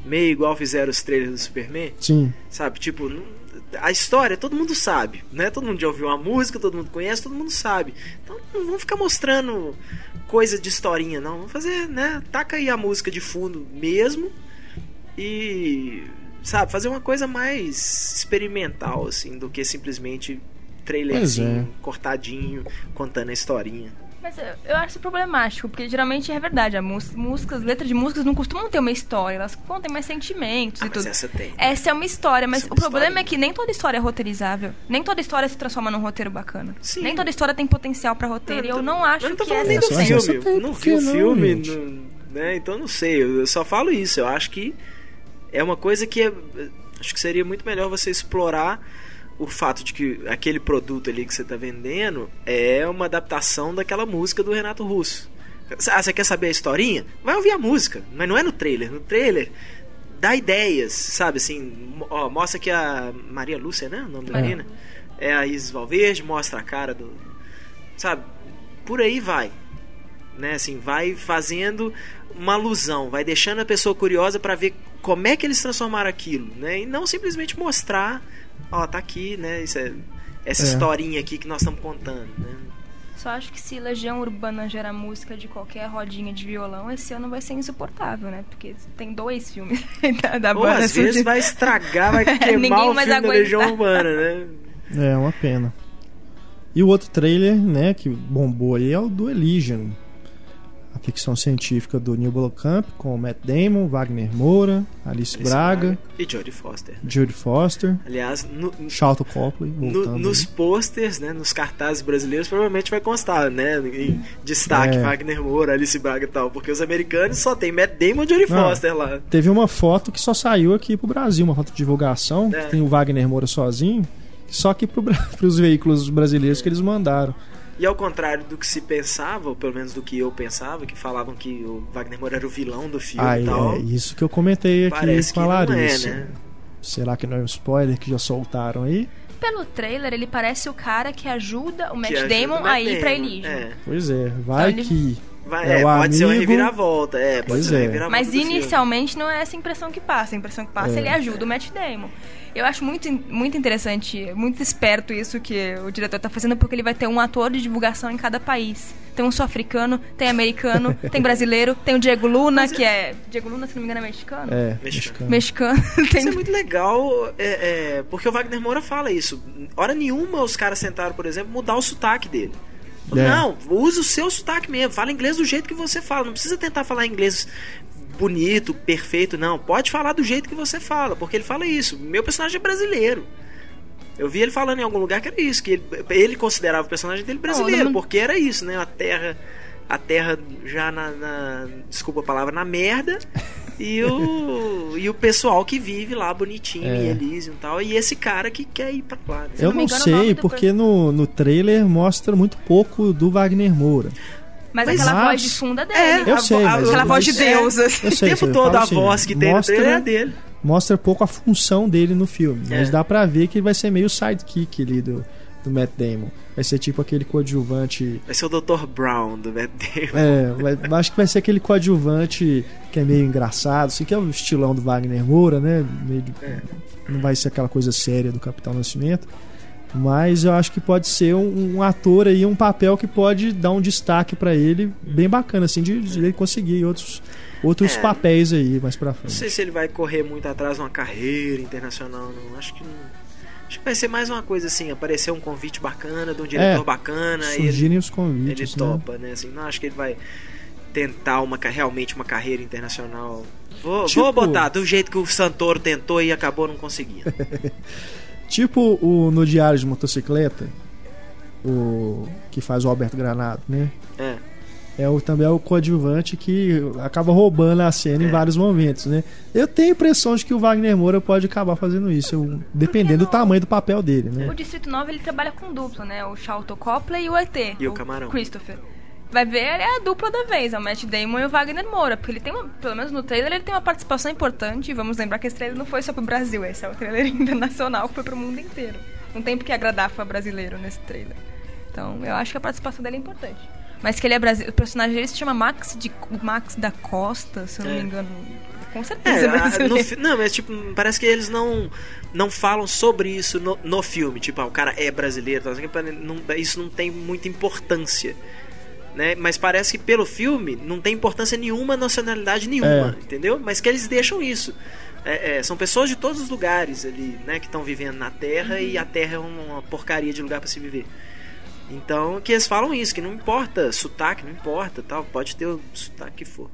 Meio igual fizeram os trailers do Superman. Sim. Sabe, tipo, a história todo mundo sabe, né? Todo mundo já ouviu a música, todo mundo conhece, todo mundo sabe. Então não vamos ficar mostrando coisa de historinha, não. Vamos fazer, né? Taca aí a música de fundo mesmo e, sabe, fazer uma coisa mais experimental, assim, do que simplesmente trailerzinho, cortadinho, contando a historinha. Mas eu, eu acho isso problemático, porque geralmente é verdade. Músicas, letras de músicas não costumam ter uma história, elas contem mais sentimentos Ah, e mas tudo. essa tem. Essa é uma história, mas é uma o problema história. é que nem toda história é roteirizável. Nem toda história se transforma num roteiro bacana. Sim. Nem toda história tem potencial pra roteiro. e eu não acho eu não tô que falando é nem do filme. tem Eu não vi que o não, filme, não- né? Então não sei. Eu só falo isso. Eu acho que é uma coisa que é- acho que seria muito melhor você explorar o fato de que aquele produto ali que você está vendendo é uma adaptação daquela música do Renato Russo. Ah, você quer saber a historinha? Vai ouvir a música, mas não é no trailer. No trailer dá ideias, sabe? Assim, ó, mostra que a Maria Lúcia, né? O nome da Maria. menina? É a Isis Valverde, mostra a cara do. Sabe? Por aí vai. Né? Assim, vai fazendo uma alusão, vai deixando a pessoa curiosa para ver como é que eles transformaram aquilo, né? E não simplesmente mostrar, ó, tá aqui, né? Isso é- essa É. historinha aqui que nós estamos contando, né? Só acho que se Legião Urbana gera música de qualquer rodinha de violão, esse ano vai ser insuportável, né? Porque tem dois filmes da, da Ou banda. às vezes vai estragar, vai queimar Ninguém o filme da. Legião Urbana, né? É uma pena. E o outro trailer, né, que bombou aí é o do Elysium. Ficção científica do Neil Blomkamp com Matt Damon, Wagner Moura, Alice, Alice Braga, E Jodie Foster. Jodie Foster, Aliás, no, Charlton Copley, no- nos posters, né, nos cartazes brasileiros, provavelmente vai constar, né, em destaque É. Wagner Moura, Alice Braga e tal, porque os americanos só tem Matt Damon e Jodie Não. Foster lá. Teve uma foto que só saiu aqui pro Brasil, uma foto de divulgação, É. que tem o Wagner Moura sozinho, só aqui pro, Bra- pros veículos brasileiros que eles mandaram. E ao contrário do que se pensava, ou pelo menos do que eu pensava, que falavam que o Wagner Moura era o vilão do filme Ah, e tal, é isso que eu comentei aqui parece com que não é, Larissa. né? Será que não é um spoiler que já soltaram aí? Pelo trailer, ele parece o cara que ajuda o Matt ajuda Damon o Matt a ir pra Elysium. É. Pois é, vai Então que. Vai, É é, pode ser uma amigo- reviravolta, é, pode Pois ser uma é. reviravolta Mas do filme. inicialmente não é essa impressão que passa. A impressão que passa É. ele ajuda o Matt Damon. Eu acho muito, muito interessante, muito esperto isso que o diretor tá fazendo, porque ele vai ter um ator de divulgação em cada país. Tem um sul-africano, tem americano, tem brasileiro, tem o Diego Luna, que é. Diego Luna, se não me engano, é mexicano? É, Mexicano. mexicano. Tem... Isso é muito legal, é, é, porque o Wagner Moura fala isso. Hora nenhuma os caras tentaram, por exemplo, mudar o sotaque dele. É. Não, usa o seu sotaque mesmo. Fala inglês do jeito que você fala. Não precisa tentar falar inglês bonito, perfeito, não. Pode falar do jeito que você fala, porque ele fala isso. Meu personagem é brasileiro. Eu vi ele falando em algum lugar que era isso, que ele, ele considerava o personagem dele brasileiro, não- porque era isso, né? A terra, a terra já na, na- desculpa a palavra, na merda, e o, e o pessoal que vive lá bonitinho É. em Elysium e tal, e esse cara que quer ir pra lá. né? Eu não não sei, porque no, no trailer mostra muito pouco do Wagner Moura. Mas, Mas- aquela mas- voz de funda dele. É, Eu a sei, a- mas Aquela eu- voz de é, Deus. assim. Eu o sei, tempo eu todo a assim, voz que tem mostra- no é a dele. mostra pouco a função dele no filme. Mas É. dá pra ver que ele vai ser meio sidekick ali do, do Matt Damon. Vai ser tipo aquele coadjuvante. Vai ser o Dr. Brown do Matt Damon. É, vai- acho que vai ser aquele coadjuvante que é meio engraçado, assim, que é o estilão do Wagner Moura, né? Meio de- Não vai ser aquela coisa séria do Capitão Nascimento. Mas eu acho que pode ser um, um ator aí, um papel que pode dar um destaque pra ele bem bacana, assim, de, de ele conseguir outros, outros É. papéis aí mais pra Não frente. sei se ele vai correr muito atrás de uma carreira internacional, não. Acho que não. Acho que vai ser mais uma coisa assim, aparecer um convite bacana, de um diretor É, bacana, aí ele, Surgirem os ele convites, né? topa, né? Assim, não acho que ele vai tentar uma realmente uma carreira internacional. Vou, Tipo- vou botar do jeito que o Santoro tentou e acabou não conseguindo. Tipo o no Diário de Motocicleta, o que faz o Alberto Granado, né? É. É o, também é o coadjuvante que acaba roubando a cena em É. vários momentos, né? Eu tenho a impressão de que o Wagner Moura pode acabar fazendo isso, eu- dependendo do tamanho do papel dele, né? O Distrito 9 ele trabalha com dupla, né? O Charlton Copley e o ET. E o Camarão. Christopher. Vai ver, é a dupla da vez, é o Matt Damon e o Wagner Moura. Porque ele tem uma, pelo menos no trailer, ele tem uma participação importante. E vamos lembrar que esse trailer não foi só pro Brasil, esse é o trailer internacional que foi pro mundo inteiro. Não tem porque agradar fã brasileiro nesse trailer. Então, eu acho que a participação dele é importante. Mas que ele é brasileiro. O personagem dele se chama Max, de, Max da Costa, se eu não É. me engano. Com certeza É, é a- no não, mas tipo, parece que eles não não falam sobre isso no, no filme. Tipo, ah, o cara é brasileiro, não- isso não tem muita importância. Né? Mas parece que pelo filme não tem importância nenhuma, nacionalidade nenhuma, É. entendeu? Mas que eles deixam isso. É, é, são pessoas de todos os lugares ali, né, que estão vivendo na Terra e a Terra é uma porcaria de lugar para se viver. Então, que eles falam isso, que não importa sotaque, não importa, tal, pode ter o sotaque que for.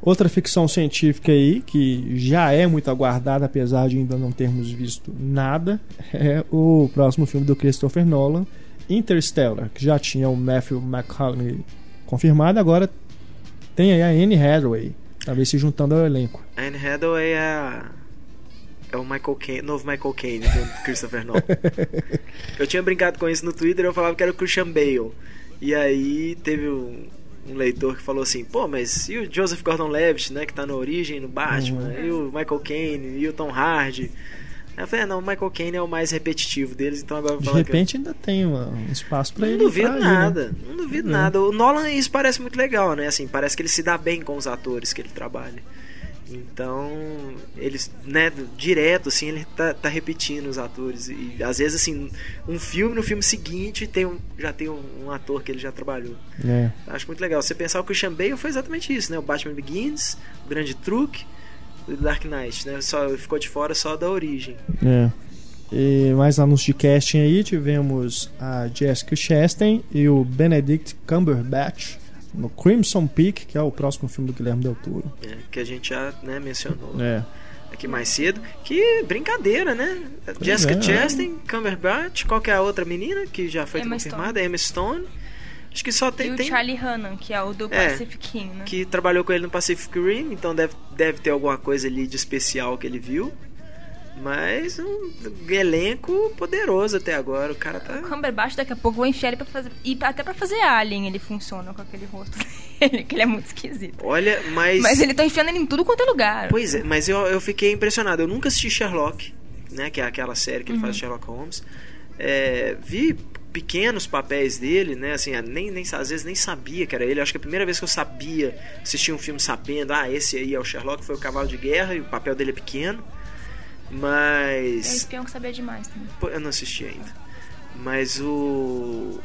Outra ficção científica aí, que já é muito aguardada, apesar de ainda não termos visto nada, é o próximo filme do Christopher Nolan, Interstellar, que já tinha o Matthew McConaughey confirmado, agora tem aí a Anne Hathaway, talvez se juntando ao elenco. Anne Hathaway é a... É o Michael Caine, novo Michael Caine do Christopher Nolan. eu tinha brincado com isso no Twitter, eu falava que era o Christian Bale. E aí teve um, um leitor que falou assim, pô, mas e o Joseph Gordon-Levitt, né, que tá na origem, no Batman, e o Michael Caine, e o Tom Hardy. Eu falei, ah, não, o Michael Caine é o mais repetitivo deles, então agora De que eu- repente ainda tem um espaço pra não ele. duvido entrar aí, né? nada, não duvido É. nada. O Nolan, isso parece muito legal, né? Assim, parece que ele se dá bem com os atores que ele trabalha. Então, eles, né, direto, assim, ele tá, tá repetindo os atores. E às vezes, assim, um filme, no filme seguinte, tem um, já tem um, um ator que ele já trabalhou. É. Acho muito legal. Você pensar o Christian Bale foi exatamente isso, né? O Batman Begins, o Grande Truque, o Dark Knight, né? Só, ficou de fora só da origem. É. E mais anúncios de casting aí, tivemos a Jessica Chastain e o Benedict Cumberbatch no Crimson Peak, que é o próximo filme do Guilherme Del Toro. né? Que a gente já né, mencionou. É. aqui mais cedo. Que brincadeira, né? Jessica é. Chastain, Cumberbatch, qual que é a outra menina que já foi Emma confirmada? Emma Stone. Acho que só E tem, o tem Charlie Hannan, que é o do É, Pacific Rim, né? que trabalhou com ele no Pacific Rim, então deve, deve ter alguma coisa ali de especial que ele viu. Mas um elenco poderoso até agora. O cara tá. O Cumberbatch daqui a pouco vou enfiar ele pra fazer. E até pra fazer Alien ele funciona com aquele rosto dele, que ele é muito esquisito. Olha, mas. Mas ele tá enfiando ele em tudo quanto é lugar. Pois é, mas eu, eu fiquei impressionado. Eu nunca assisti Sherlock, né? Que é aquela série que ele faz Sherlock Holmes. É, vi pequenos papéis dele, né? Assim, nem, nem, às vezes nem sabia que era ele. Acho que a primeira vez que eu sabia, assisti um filme sabendo, ah, esse aí é o Sherlock, foi o Cavalo de Guerra e o papel dele é pequeno. É Mas. espião que sabia demais também. Pô, Eu não assisti ainda. Mas o.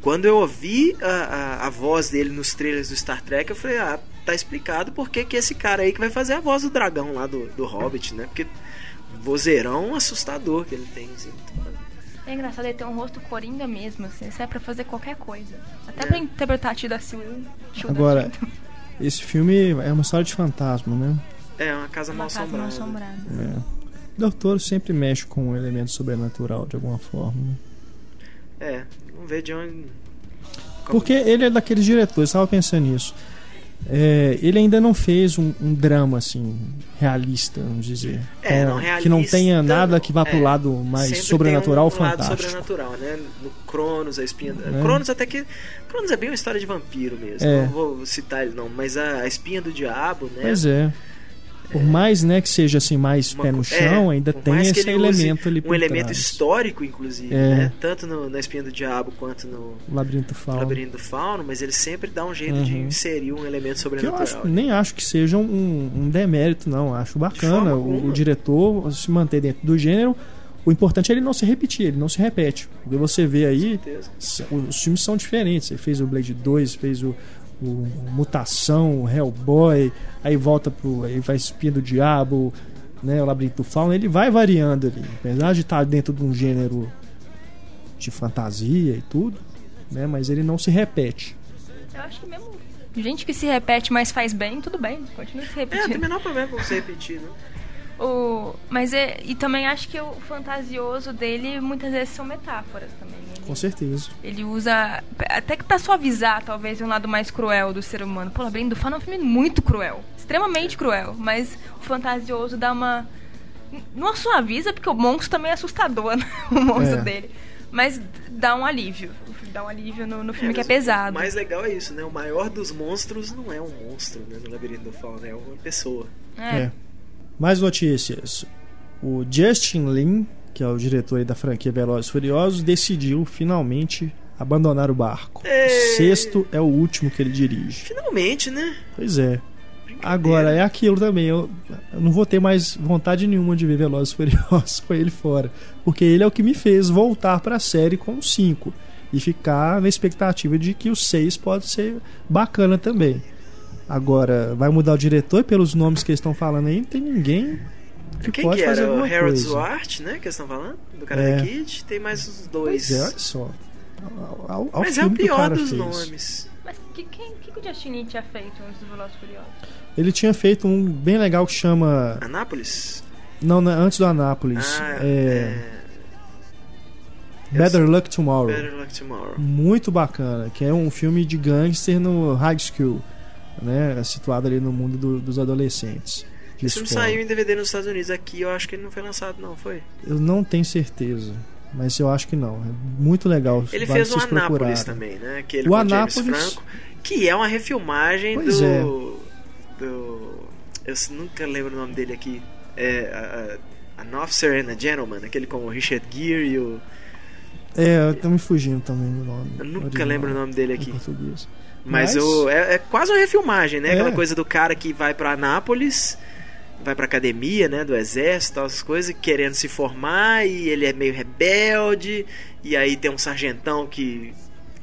Quando eu ouvi a, a, a voz dele nos trailers do Star Trek, eu falei, ah, tá explicado por que que esse cara aí que vai fazer a voz do dragão lá do, do Hobbit, né? Porque vozeirão assustador que ele tem, assim. É engraçado ele ter um rosto coringa mesmo, assim. Isso é pra fazer qualquer coisa. Até É. pra interpretar a Tilda Swinton. Tilda Agora, esse filme é uma história de fantasma, né? É, uma casa Uma mal casa mal assombrada. assombrada. É. Del Toro sempre mexe com um elemento sobrenatural de alguma forma. né? É, vamos ver de onde. Porque ele é daqueles diretores, estava pensando nisso. É, ele ainda não fez um, um drama assim realista, vamos dizer, É, não realista. que não tenha nada que vá pro é. lado mais sobrenatural, um, um lado fantástico. sobrenatural, né? No Cronos, a espinha. É. Cronos até que. Cronos é bem uma história de vampiro mesmo. É. Não vou citar ele não, mas a, a espinha do diabo, né? Pois é. Por mais né, que seja assim mais Uma pé no chão, é, ainda tem esse elemento ali por Um elemento trás. histórico, inclusive, É. né? Tanto no, na Espinha do Diabo quanto no Labirinto Fauno. Labirinto do Fauno, mas ele sempre dá um jeito Uhum. de inserir um elemento Que eu sobrenatural. acho, nem acho que seja um, um demérito, não. Acho bacana o, o diretor se manter dentro do gênero. O importante é ele não se repetir, ele não se repete. Porque você vê aí, Com certeza. s- os filmes são diferentes. Ele fez o Blade 2, fez o, o Mutação, o Hellboy, aí volta pro. Aí vai Espinha do Diabo, né, o Labirinto do Fauno. Ele vai variando ali. Apesar de estar dentro de um gênero de fantasia e tudo, né, mas ele não se repete. Eu acho que mesmo gente que se repete, mas faz bem, tudo bem. Continua se É, não tem o repetindo. menor problema com você repetir, né? O, mas é, e também acho que o fantasioso dele muitas vezes são metáforas também. Com certeza. ele usa até que pra suavizar talvez um lado mais cruel do ser humano. Pô, Labirinto do Fauno é um filme muito cruel, extremamente cruel, mas o fantasioso dá uma não suaviza porque o monstro também é assustador, né? o monstro É. dele, mas dá um alívio, dá um alívio no, no filme que é mas pesado. O mais legal é isso, né? O maior dos monstros não é um monstro, né? No Labirinto do Fauno, é uma pessoa. É. É. Mais notícias. O Justin Lin, que é o diretor aí da franquia Velozes Furiosos, decidiu finalmente abandonar o barco. O sexto é o último que ele dirige. Finalmente, né? Pois é. Agora, é aquilo também. Eu, eu não vou ter mais vontade nenhuma de ver Velozes Furiosos com ele fora. Porque ele é o que me fez voltar pra série com o 5. E ficar na expectativa de que o 6 pode ser bacana também. Agora, vai mudar o diretor e pelos nomes que eles estão falando aí, não tem ninguém que Quem pode que fazer era? O Harold coisa. Zwart, né? Que eles estão falando? Do Karate É. Kid. Tem mais uns dois. Pois é, olha só. Ao, ao- ao Mas é o pior cara dos fez. nomes. Mas que, quem, que, que o Justin Lin tinha feito antes do Velozes Furiosos? Ele tinha feito um bem legal que chama. Anápolis? Não, não, antes do Anápolis. Ah, é. Eu Better Luck Tomorrow. Better Luck Tomorrow. Muito bacana, que é um filme de gangster no high school, né? Situado ali no mundo do- dos adolescentes. Esse filme saiu em DVD nos Estados Unidos. Aqui eu acho que ele não foi lançado, não, foi? Eu não tenho certeza, mas eu acho que não. É muito legal. Ele vale fez o Anápolis procurarem. também, né? Aquele O com Anápolis- Franco. Que é uma refilmagem Pois do. é. do. Eu nunca lembro o nome dele aqui. É. A, a, An Officer and a Gentleman, aquele com o Richard Gere e o. É, tá me fugindo também o nome. Eu nunca original lembro o nome dele aqui. Mas, Mas- é, é quase uma refilmagem, né? É. Aquela coisa do cara que vai pra Anápolis, vai pra academia, né? Do exército, tal, essas coisas, querendo se formar e ele é meio rebelde. E aí tem um sargentão que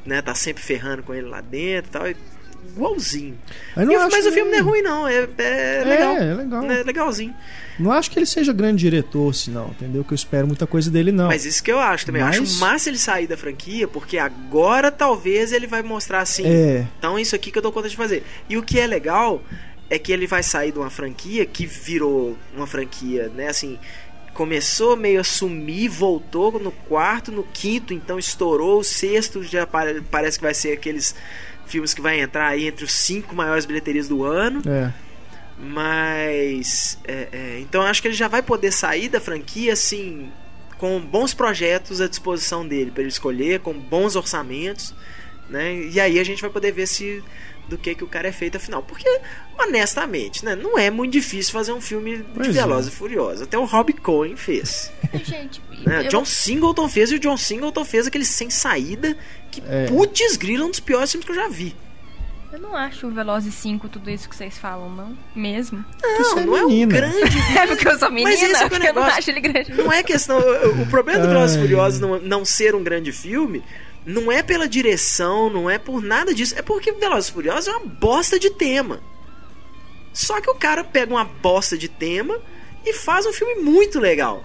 né, tá sempre ferrando com ele lá dentro e tal. e- Igualzinho. Mas, E o- acho mas o que- filme não é ruim, não. É, é legal. É, é legal. É legalzinho. Não acho que ele seja grande diretor, se não, entendeu? Que eu espero muita coisa dele, não. Mas isso que eu acho também. Eu Mas- acho massa ele sair da franquia, porque agora talvez ele vai mostrar assim. É, Então é isso aqui que eu dou conta de fazer. E o que é legal é que ele vai sair de uma franquia que virou uma franquia, né, assim, começou meio a sumir, voltou no quarto, no quinto, então estourou, o sexto já pare- parece que vai ser aqueles filmes que vai entrar aí entre os cinco maiores bilheterias do ano, é. mas é, é, então acho que ele já vai poder sair da franquia assim com bons projetos à disposição dele para ele escolher, com bons orçamentos, né? E aí a gente vai poder ver se do que que o cara é feito afinal, porque honestamente, né, não é muito difícil fazer um filme Pois de é. Velozes e Furiosos. Até o Rob Cohen fez. Gente, Né? eu- John Singleton fez e o John Singleton fez aquele sem saída que É. putz grila é um dos piores filmes que eu já vi. Eu não acho o Velozes 5 tudo isso que vocês falam, não. Mesmo. Você Não, é não é um grande É porque eu sou menina, Mas esse é porque eu não negócio. acho ele grande. Não é questão. o- problema do Velozes e. Furiosos não, não ser um grande filme não é pela direção, não é por nada disso. É porque Velozes e Furiosos é uma bosta de tema. Só que o cara pega uma bosta de tema e faz um filme muito legal.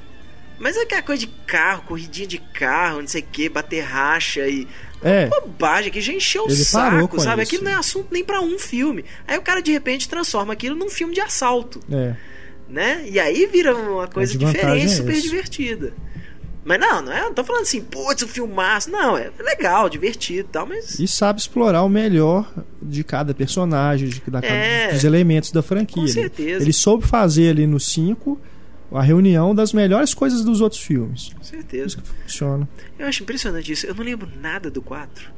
Mas é aquela coisa de carro, corridinha de carro, não sei o que, bater racha e. É. Bobagem, que já encheu o saco, sabe? isso. Aquilo não é assunto nem pra um filme. Aí o cara de repente transforma aquilo num filme de assalto É. né? E aí vira uma coisa desvantagem diferente, é super essa. divertida. Mas não, não é, não tô falando assim, putz, o filmaço. Não, é legal, divertido e tal, mas. E sabe explorar o melhor de cada personagem, de, da, É. dos elementos da franquia. Com Ele- certeza. Ele soube fazer ali no 5 a reunião das melhores coisas dos outros filmes. Com Isso certeza. que funciona. Eu acho impressionante isso. Eu não lembro nada do 4.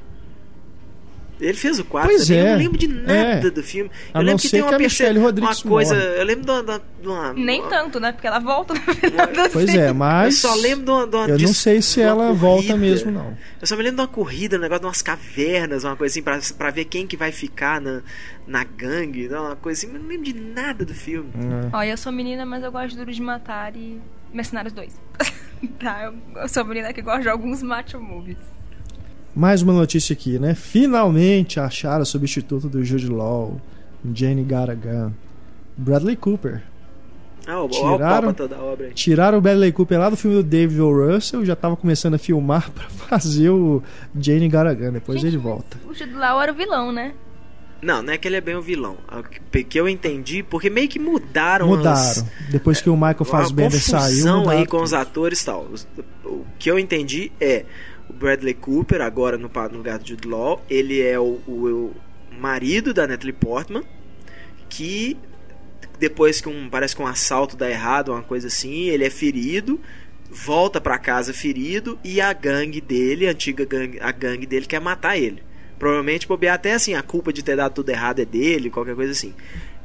Ele fez o 4 Pois também, eu é. não lembro de nada É. do filme. A eu não lembro que tem uma, que a perce- uma coisa. morre. Eu lembro de uma. de uma- Nem uma- tanto, né? Porque ela volta no final do Pois filme. é, mas. Eu só lembro de uma. de uma Eu não sei se ela corrida. volta mesmo, não. Eu só me lembro de uma corrida, um negócio de umas cavernas, uma coisa assim, pra, pra ver quem que vai ficar na, na gangue, né, uma coisa assim. Mas não lembro de nada do filme. É. Ó, eu sou menina, mas eu gosto de Duro de Matar e Mercenários 2. tá, eu, eu sou menina que gosta de alguns macho movies. Mais uma notícia aqui, né? Finalmente acharam o substituto do Jude Law, Jane Garagan, Bradley Cooper. Ah, o, Tiraram- o papa da obra aí. Tiraram o Bradley Cooper lá do filme do David O. Russell, já tava começando a filmar pra fazer o Jane Garagan, depois Gente, ele volta. O Jude Law era o vilão, né? Não, não é que ele é bem o vilão. O que- eu entendi, porque meio que mudaram as- Mudaram. Depois que o Michael Fassbender saiu, confusão mudaram aí com os tudo. atores e tal. Os- O que eu entendi é Bradley Cooper, agora no, no lugar do Jude Law, ele é o, o- o marido da Natalie Portman, que depois que um parece que um assalto dá errado, uma coisa assim, ele é ferido, volta pra casa ferido e a gangue dele, a antiga gangue, a gangue dele quer matar ele. Provavelmente bobear até assim, a culpa de ter dado tudo errado é dele, qualquer coisa assim.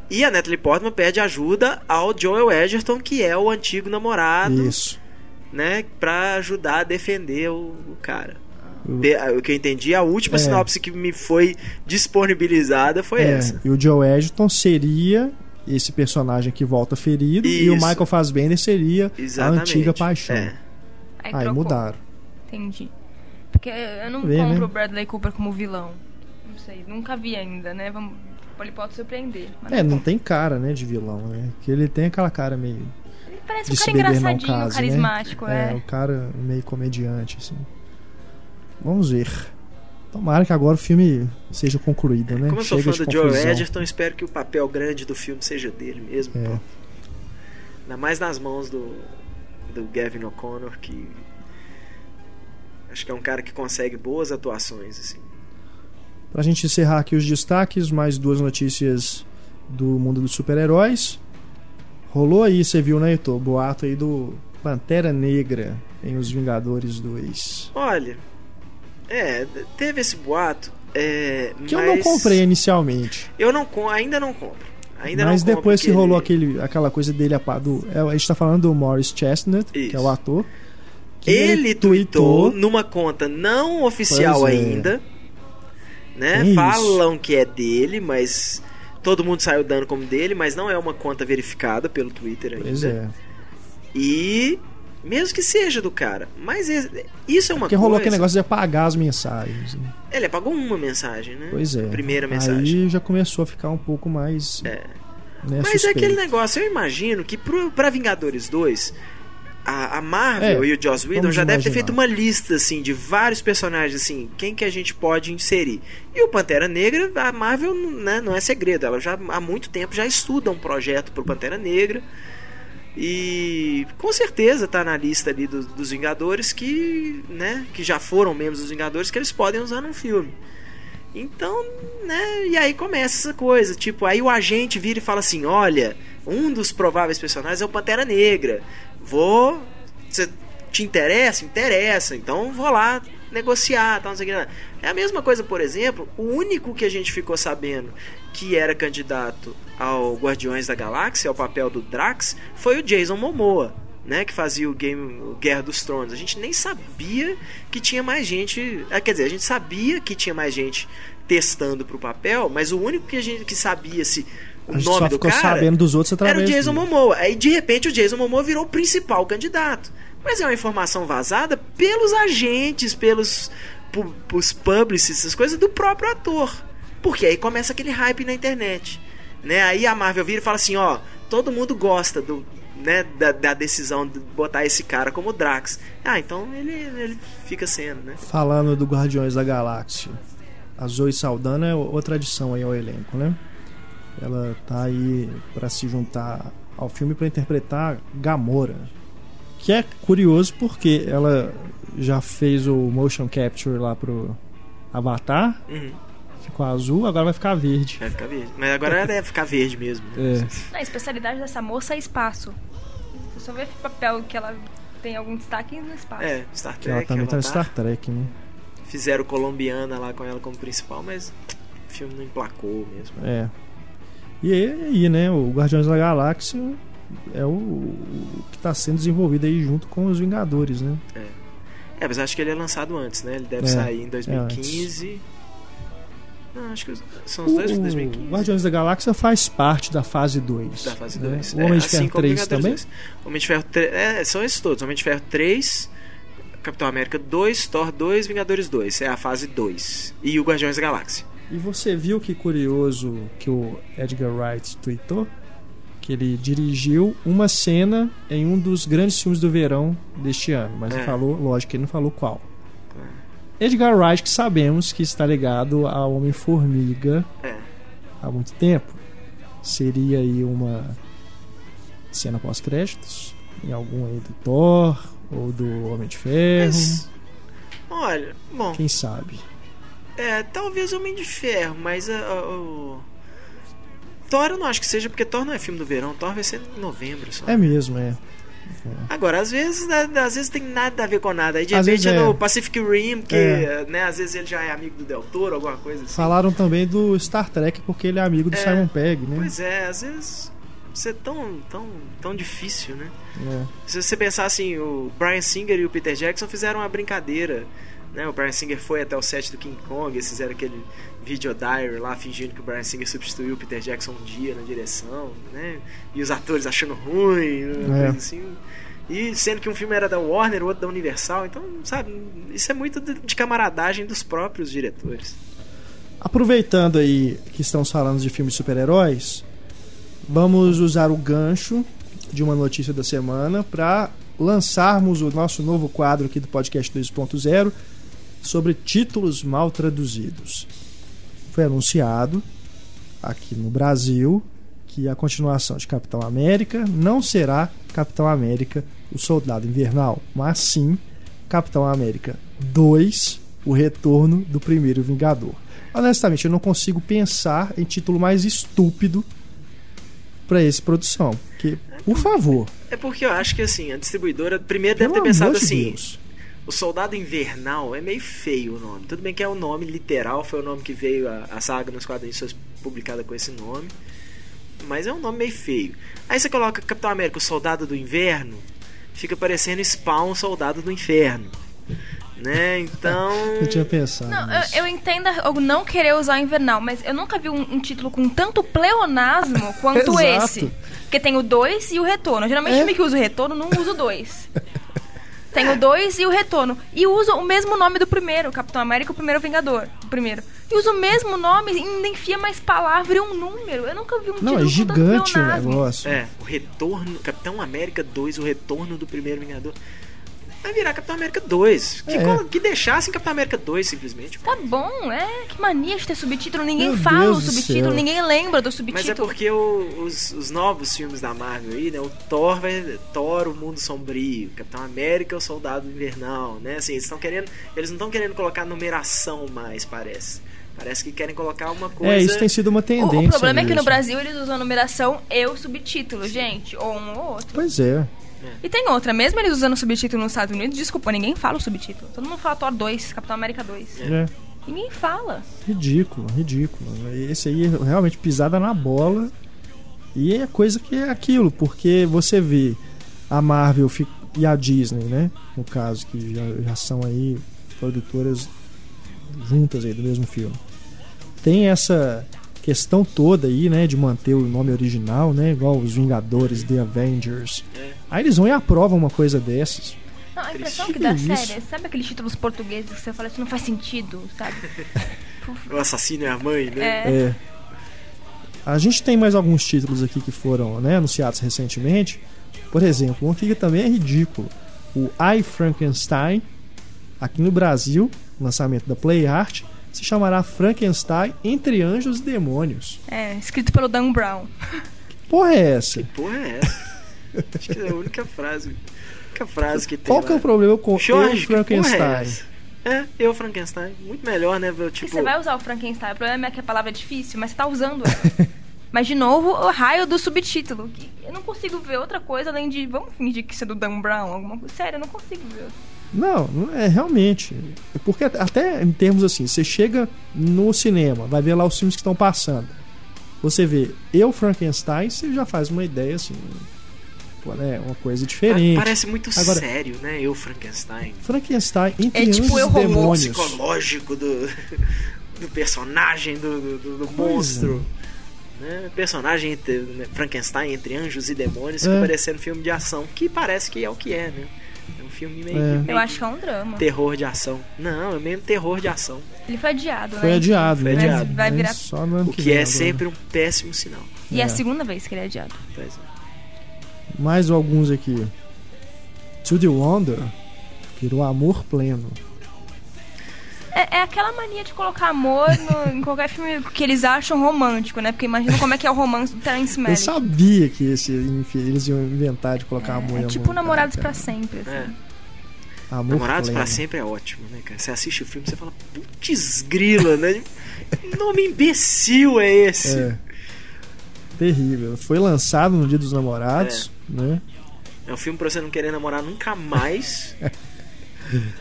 E a Natalie Portman pede ajuda ao Joel Edgerton, que é o antigo namorado, Isso. Né, pra ajudar a defender o, o cara. O- que eu entendi, a última É. sinopse que me foi disponibilizada foi É, essa. e o Joe Edgerton seria esse personagem que volta ferido e o Isso. Michael Fassbender seria Exatamente. a antiga paixão. É. Aí, Aí mudaram. Entendi. Porque eu não Vê, compro né? o Bradley Cooper como vilão. Não sei, nunca vi ainda, né? Vamos, ele pode surpreender. mas É, não compro. tem cara, né, de vilão, né? Que ele tem aquela cara meio parece de um se cara engraçadinho, case, carismático, né? é. o cara meio comediante, assim. Vamos ver. Tomara que agora o filme seja concluído, né? Como eu sou Chega fã do confusão. Edgerton, espero que o papel grande do filme seja dele mesmo. É. pô. Ainda mais nas mãos do, do Gavin O'Connor, que acho que é um cara que consegue boas atuações, assim. Pra gente encerrar aqui os destaques, mais duas notícias do mundo dos super-heróis. Rolou aí, você viu, né, Heitor? Boato aí do Pantera Negra em Os Vingadores 2. Olha, é, teve esse boato, é, Que eu não comprei inicialmente. Eu não ainda não compro. Ainda mas não compro depois que porque rolou ele- aquele, aquela coisa dele, do, é, a gente tá falando do Morris Chestnut, que é Isso. o ator. que Ele tweetou numa conta não oficial é. ainda, né? Falam que é dele, mas todo mundo saiu dando como dele, mas não é uma conta verificada pelo Twitter ainda. Pois é. E mesmo que seja do cara, mas es- isso é uma Porque coisa. rolou aquele negócio de apagar as mensagens. né? Ele apagou uma mensagem, né? Pois é. A primeira mensagem. Aí já começou a ficar um pouco mais. É. Né, Mas é suspeito. aquele negócio, eu imagino que pro, pra Vingadores 2, a, a Marvel É, e o Joss Whedon já devem ter feito uma lista assim de vários personagens assim, quem que a gente pode inserir. E o Pantera Negra, a Marvel né, não é segredo, ela já há muito tempo já estuda um projeto pro Pantera Negra. E com certeza tá na lista ali dos, dos Vingadores que, né, que já foram membros dos Vingadores que eles podem usar num filme. Então, né, e aí começa essa coisa, tipo, aí o agente vira e fala assim: "Olha, um dos prováveis personagens é o Pantera Negra. Vou você te interessa? Interessa. Então vou lá negociar, tal, não sei o que. É a mesma coisa, por exemplo, o único que a gente ficou sabendo que era candidato ao Guardiões da Galáxia, ao papel do Drax, foi o Jason Momoa, né, que fazia o game o Guerra dos Tronos. A gente nem sabia que tinha mais gente, ah, quer dizer, a gente sabia que tinha mais gente testando pro papel, mas o único que a gente que sabia se o nome só do ficou cara sabendo dos outros era através o Jason dele. Momoa. Aí de repente o Jason Momoa virou o principal candidato. Mas é uma informação vazada pelos agentes, pelos os publicists, essas coisas do próprio ator. Porque aí começa aquele hype na internet. Né? Aí a Marvel vira e fala assim, ó, todo mundo gosta do, né, da, da decisão de botar esse cara como Drax. Ah, então ele, ele fica sendo, né? Falando do Guardiões da Galáxia, a Zoe Saldana é outra adição aí ao elenco, né? Ela tá aí pra se juntar ao filme pra interpretar Gamora. Que é curioso porque ela já fez o motion capture lá pro Avatar, Uhum, ficou azul, agora vai ficar verde. vai ficar verde. Mas agora ela deve ficar verde mesmo. né? É. A especialidade dessa moça é espaço. Você só vê papel que ela tem algum destaque no espaço. É, Star Que Trek. ela também tá no Avatar. Star Trek, né? fizeram colombiana lá com ela como principal, mas o filme não emplacou mesmo. É. E aí, aí, né? O Guardiões da Galáxia é o, o que está sendo desenvolvido aí junto com os Vingadores, né? É, mas acho que ele é lançado antes, né? Ele deve É, sair em é 2015. Não, acho que são os O, dois de o 2015. Guardiões da Galáxia faz parte da fase 2. Da fase né? 2. O Homem de Ferro 3 também? Homem de Ferro 3. É, são esses todos. Homem de Ferro 3, Capitão América 2, Thor 2, Vingadores 2. É a fase 2. E o Guardiões da Galáxia. E você viu que curioso que o Edgar Wright tweetou? Que ele dirigiu uma cena em um dos grandes filmes do verão deste ano. Mas ele É. falou, lógico, que ele não falou qual. Edgar Wright, que sabemos que está ligado ao Homem-Formiga É. há muito tempo. Seria aí uma cena pós-créditos em algum aí do Thor ou do Homem de Ferro. Mas. Olha, bom. Quem sabe? É, talvez Homem de Ferro, mas a- a- o. Thor eu não acho que seja, porque Thor não é filme do verão. Thor vai ser em novembro só. É mesmo, é. Agora, às vezes, né, às vezes tem nada a ver com nada. Aí de Às repente é é. no Pacific Rim, que É. né, às vezes ele já é amigo do Del Toro, alguma coisa assim. Falaram também do Star Trek porque ele é amigo do É. Simon Pegg, né? Pois é, às vezes isso é tão, tão, tão difícil, né? É. Se você pensar assim, o Brian Singer e o Peter Jackson fizeram uma brincadeira. Né? O Brian Singer foi até o set do King Kong, eles fizeram aquele video diary lá, fingindo que o Brian Singer substituiu o Peter Jackson um dia na direção, né? E os atores achando ruim, uma É. assim. E sendo que um filme era da Warner, o outro da Universal, então, sabe, isso é muito de camaradagem dos próprios diretores. Aproveitando aí que estamos falando de filmes super-heróis, vamos usar o gancho de uma notícia da semana para lançarmos o nosso novo quadro aqui do podcast 2.0 sobre títulos mal traduzidos. Foi anunciado aqui no Brasil que a continuação de Capitão América não será Capitão América, o Soldado Invernal, mas sim Capitão América 2, o retorno do primeiro Vingador. Honestamente, eu não consigo pensar em título mais estúpido para essa produção. Que, por favor, É porque eu acho que assim, a distribuidora primeiro pelo deve ter pensado de assim. Deus. O Soldado Invernal é meio feio o nome. Tudo bem que é o nome literal, foi o nome que veio a, a saga nos quadrinhos foi publicada com esse nome. Mas é um nome meio feio. Aí você coloca Capitão América, o Soldado do Inverno, fica parecendo Spawn, Soldado do Inferno. Né? Então. Eu tinha pensado. Não, eu, eu entendo eu não querer usar o invernal, mas eu nunca vi um, um título com tanto pleonasmo quanto Exato. esse. Porque tem o 2 e o retorno. Geralmente, É. filme que usa o retorno não usa o 2. Tem o 2 e o retorno. E usa o mesmo nome do primeiro, Capitão América, o primeiro Vingador. O primeiro. E usa o mesmo nome e ainda enfia mais palavra e um número. Eu nunca vi um Não, título é gigante o negócio. É, o retorno. Capitão América 2, o retorno do primeiro Vingador. Vai virar Capitão América 2. Que, É. que deixassem Capitão América 2, simplesmente. Tá bom, é. Que mania de ter subtítulo. Ninguém Meu fala Deus o do subtítulo, ninguém lembra do Mas subtítulo. é porque o- os, os novos filmes da Marvel aí, né? O Thor vai. Thor, o Mundo Sombrio, Capitão América, o Soldado Invernal, né? Assim, eles estão querendo. Eles não estão querendo colocar numeração mais, parece. Parece que querem colocar uma coisa. É, isso tem sido uma O- tendência. O, problema é que no mesmo. Brasil eles usam a numeração e o subtítulo, gente. Ou um ou outro. Pois é. E tem outra, mesmo eles usando o subtítulo nos Estados Unidos, desculpa, ninguém fala o subtítulo. Todo mundo fala Thor 2, Capitão América 2. é. Ninguém fala. Ridículo, ridículo. Esse aí é realmente pisada na bola. E é coisa que é aquilo, porque você vê a Marvel e a Disney, né? No caso, que já, já são aí produtoras juntas aí do mesmo filme. Tem essa questão toda aí, né? De manter o nome original, né? Igual os Vingadores, The Avengers. É. Aí eles vão e aprovam uma coisa dessas. Não, a impressão Que que dá isso? séria, sabe aqueles títulos portugueses que você fala isso não faz sentido, sabe? O assassino é a mãe, né? É. É. A gente tem mais alguns títulos aqui que foram né, anunciados recentemente. Por exemplo, um aqui que também é ridículo. O I Frankenstein, aqui no Brasil, lançamento da Play Art, se chamará Frankenstein Entre Anjos e Demônios. É, escrito pelo Dan Brown. Porra é essa? Porra, é essa? Acho que é a única frase. A única frase que tem. Qual que é o problema com Jorge, Eu que é Frankenstein? É, eu Frankenstein. Muito melhor, né? Tipo, você vai usar o Frankenstein, o problema é que a palavra é difícil, mas você tá usando ela. mas, de novo, o raio do subtítulo. que Eu não consigo ver outra coisa além de. Vamos fingir que isso é do Dan Brown, alguma coisa. Sério, eu não consigo ver. Não, é realmente. Porque até em termos assim, você chega no cinema, vai ver lá os filmes que estão passando. Você vê Eu Frankenstein, você já faz uma ideia assim, né, uma coisa diferente. Parece muito Agora- sério, né? Eu, Frankenstein. Frankenstein entre É tipo Eu, Robô. Psicológico do, do personagem, do, do, do- Pois monstro. Né? Personagem entre, né, Frankenstein entre anjos e demônios, É. fica parecendo filme de ação, que parece que é o que é, né? É filme meio, É. meio Eu acho que é um drama. terror de ação. Não, é meio terror de ação. Ele foi adiado, Foi né? adiado, Foi né? adiado. Vai virar- Só no O que vem é agora. sempre um péssimo sinal. E é É. a segunda vez que ele é adiado. Pois é. Mais alguns aqui. To the Wonder virou Amor Pleno. É, é aquela mania de colocar amor no- em qualquer filme que eles acham romântico, né? Porque imagina como é que é o romance do Terence Eu Malick. sabia que esse, enfim, eles iam inventar de colocar amor em É algum tipo Namorados pra Sempre. assim. É. Amor Namorados pra sempre é ótimo, né, cara? Você assiste o filme e você fala, putz grila, né? Que nome imbecil é esse? É. Terrível. Foi lançado no Dia dos Namorados, né? É um filme pra você não querer namorar nunca mais.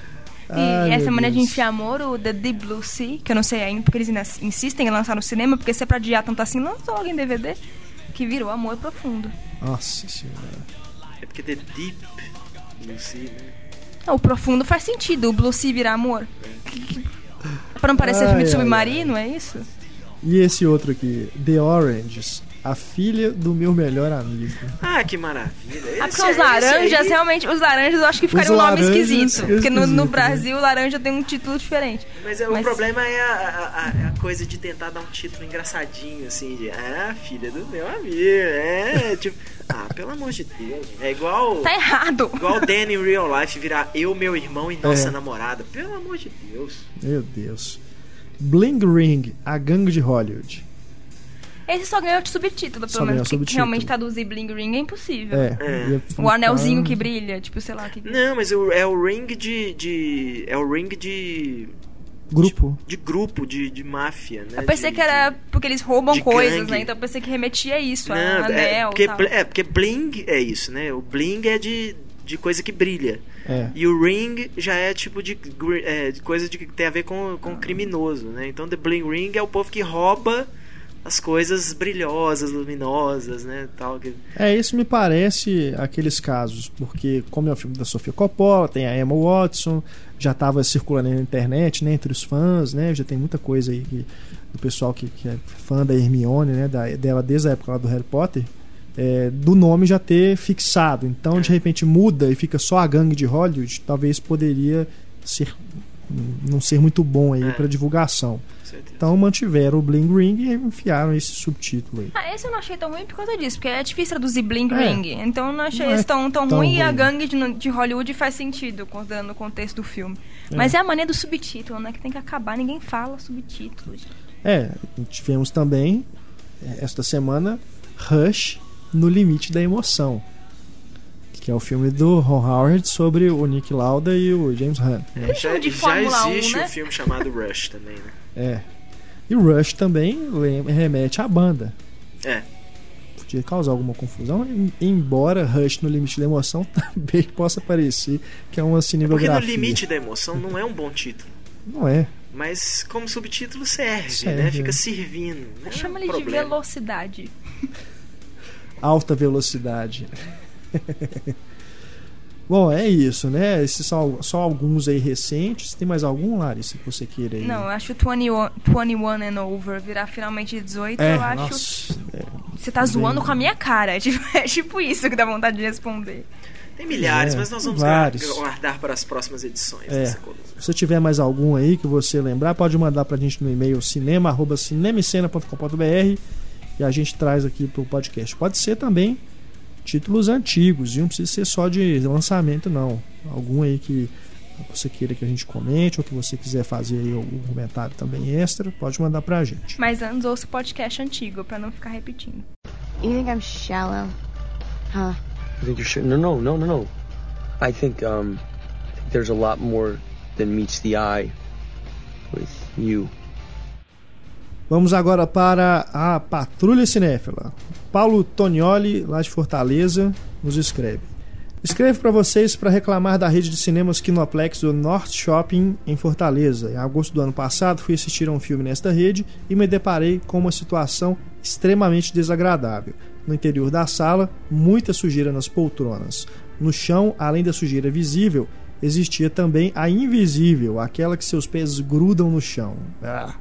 E Ai, essa meu mania de Deus. enfiar amor, o The Deep Blue Sea, que eu não sei ainda, porque eles insistem em lançar no cinema, porque se é pra adiar tanto assim, lança logo em DVD, que virou Amor Profundo. Nossa senhora. É porque The Deep Blue Sea, né? O Profundo faz sentido, o Blue Sea virar amor. pra não parecer Ai, filme de ai, submarino, é isso? E esse outro aqui, The Oranges, a filha do meu melhor amigo. Ah, que maravilha. Ah, Esse- porque os laranjas, aí- realmente, os laranjas eu acho que ficaria Os um nome esquisito. fica Porque no, no esquisito, né? Brasil, laranja tem um título diferente. Mas, é, Mas- o problema é a, a- a- coisa de tentar dar um título engraçadinho, assim, de ah, filha do meu amigo. É, tipo, ah, pelo amor de Deus. É igual. Tá errado. Igual o Danny em Real Life virar eu, meu irmão e nossa É. namorada. Pelo amor de Deus. Meu Deus. Bling Ring, a gangue de Hollywood. Esse só ganhou de subtítulo, Só pelo ganhou menos. Porque realmente traduzir bling ring é impossível. É. É. O anelzinho que brilha, tipo, sei lá. Que... Não, mas é o ring de. de é o ring de. Grupo. de grupo, de, de máfia, né? Eu pensei De- que era porque eles roubam de coisas, gangue. né? Então eu pensei que remetia a isso, Não, a é, anel porque, e tal. bl- é, porque bling é isso, né? O bling é de, de coisa que brilha. É. E o ring já é tipo de, é, de coisa de, que tem a ver com, com criminoso, né? Então the bling ring é o povo que rouba as coisas brilhosas, luminosas, né? Tal. É, isso me parece aqueles casos, porque como é o filme da Sofia Coppola, tem a Emma Watson, já estava circulando na internet, né, entre os fãs, né, já tem muita coisa aí que, do pessoal que, que é fã da Hermione, né, da, dela desde a época lá do Harry Potter, é, do nome já ter fixado. Então, de repente muda e fica só a gangue de Hollywood, talvez poderia ser não ser muito bom aí É. para divulgação. Então mantiveram o Bling Ring e enfiaram esse subtítulo aí. Ah, esse eu não achei tão ruim por causa disso, porque é difícil traduzir bling É. ring. Então eu não achei Não é esse tão, tão, tão ruim, e a ruim. gangue de, de Hollywood faz sentido, considerando o contexto do filme. Mas é a mania do subtítulo, né? Que tem que acabar, ninguém fala subtítulo. É, tivemos também eh, esta semana Rush no limite da emoção, que é o filme do Ron Howard sobre o Nick Lauda e o James Hunt. É, já, de já 1, existe né? um filme chamado Rush também, né? É. E o Rush também remete à banda. É. Podia causar alguma confusão, em- embora Rush no limite da emoção também possa parecer que é uma Porque cinebiografia. no limite da emoção não é um bom título. Não é. Mas como subtítulo serve, Serve, né? é. Fica servindo. Não é Chama um ele de velocidade. alta velocidade. Bom, é isso, né? Esses são só alguns aí recentes. Tem mais algum, Larissa, que você queira aí? Não, eu acho 21, 21 and over virar finalmente 18, é, eu acho. nossa, é, Você tá zoando com a minha cara. É tipo, é tipo isso que dá vontade de responder. Tem milhares, É, mas nós vamos vários. guardar para as próximas edições É. dessa coluna. se você tiver mais algum aí que você lembrar, pode mandar pra gente no e-mail cinema@cinemicena.com.br e a gente traz aqui pro podcast. Pode ser também títulos antigos, e não precisa ser só de lançamento não. Algum aí que você queira que a gente comente ou que você quiser fazer aí algum comentário também extra, pode mandar pra gente. Mas antes ouça o podcast antigo, pra não ficar repetindo. You think I'm shallow? Huh? I think you're sure. No, no, no, no, no. I think um, I think there's a lot more than meets the eye with you. Vamos agora para a Patrulha Cinéfila. Paulo Tonioli, lá de Fortaleza, nos escreve. Escrevo para vocês para reclamar da rede de cinemas Kinoplex do North Shopping em Fortaleza. Em agosto do ano passado, fui assistir a um filme nesta rede e me deparei com uma situação extremamente desagradável. No interior da sala, muita sujeira nas poltronas. No chão, além da sujeira visível, existia também a invisível, aquela que seus pés grudam no chão. Ah.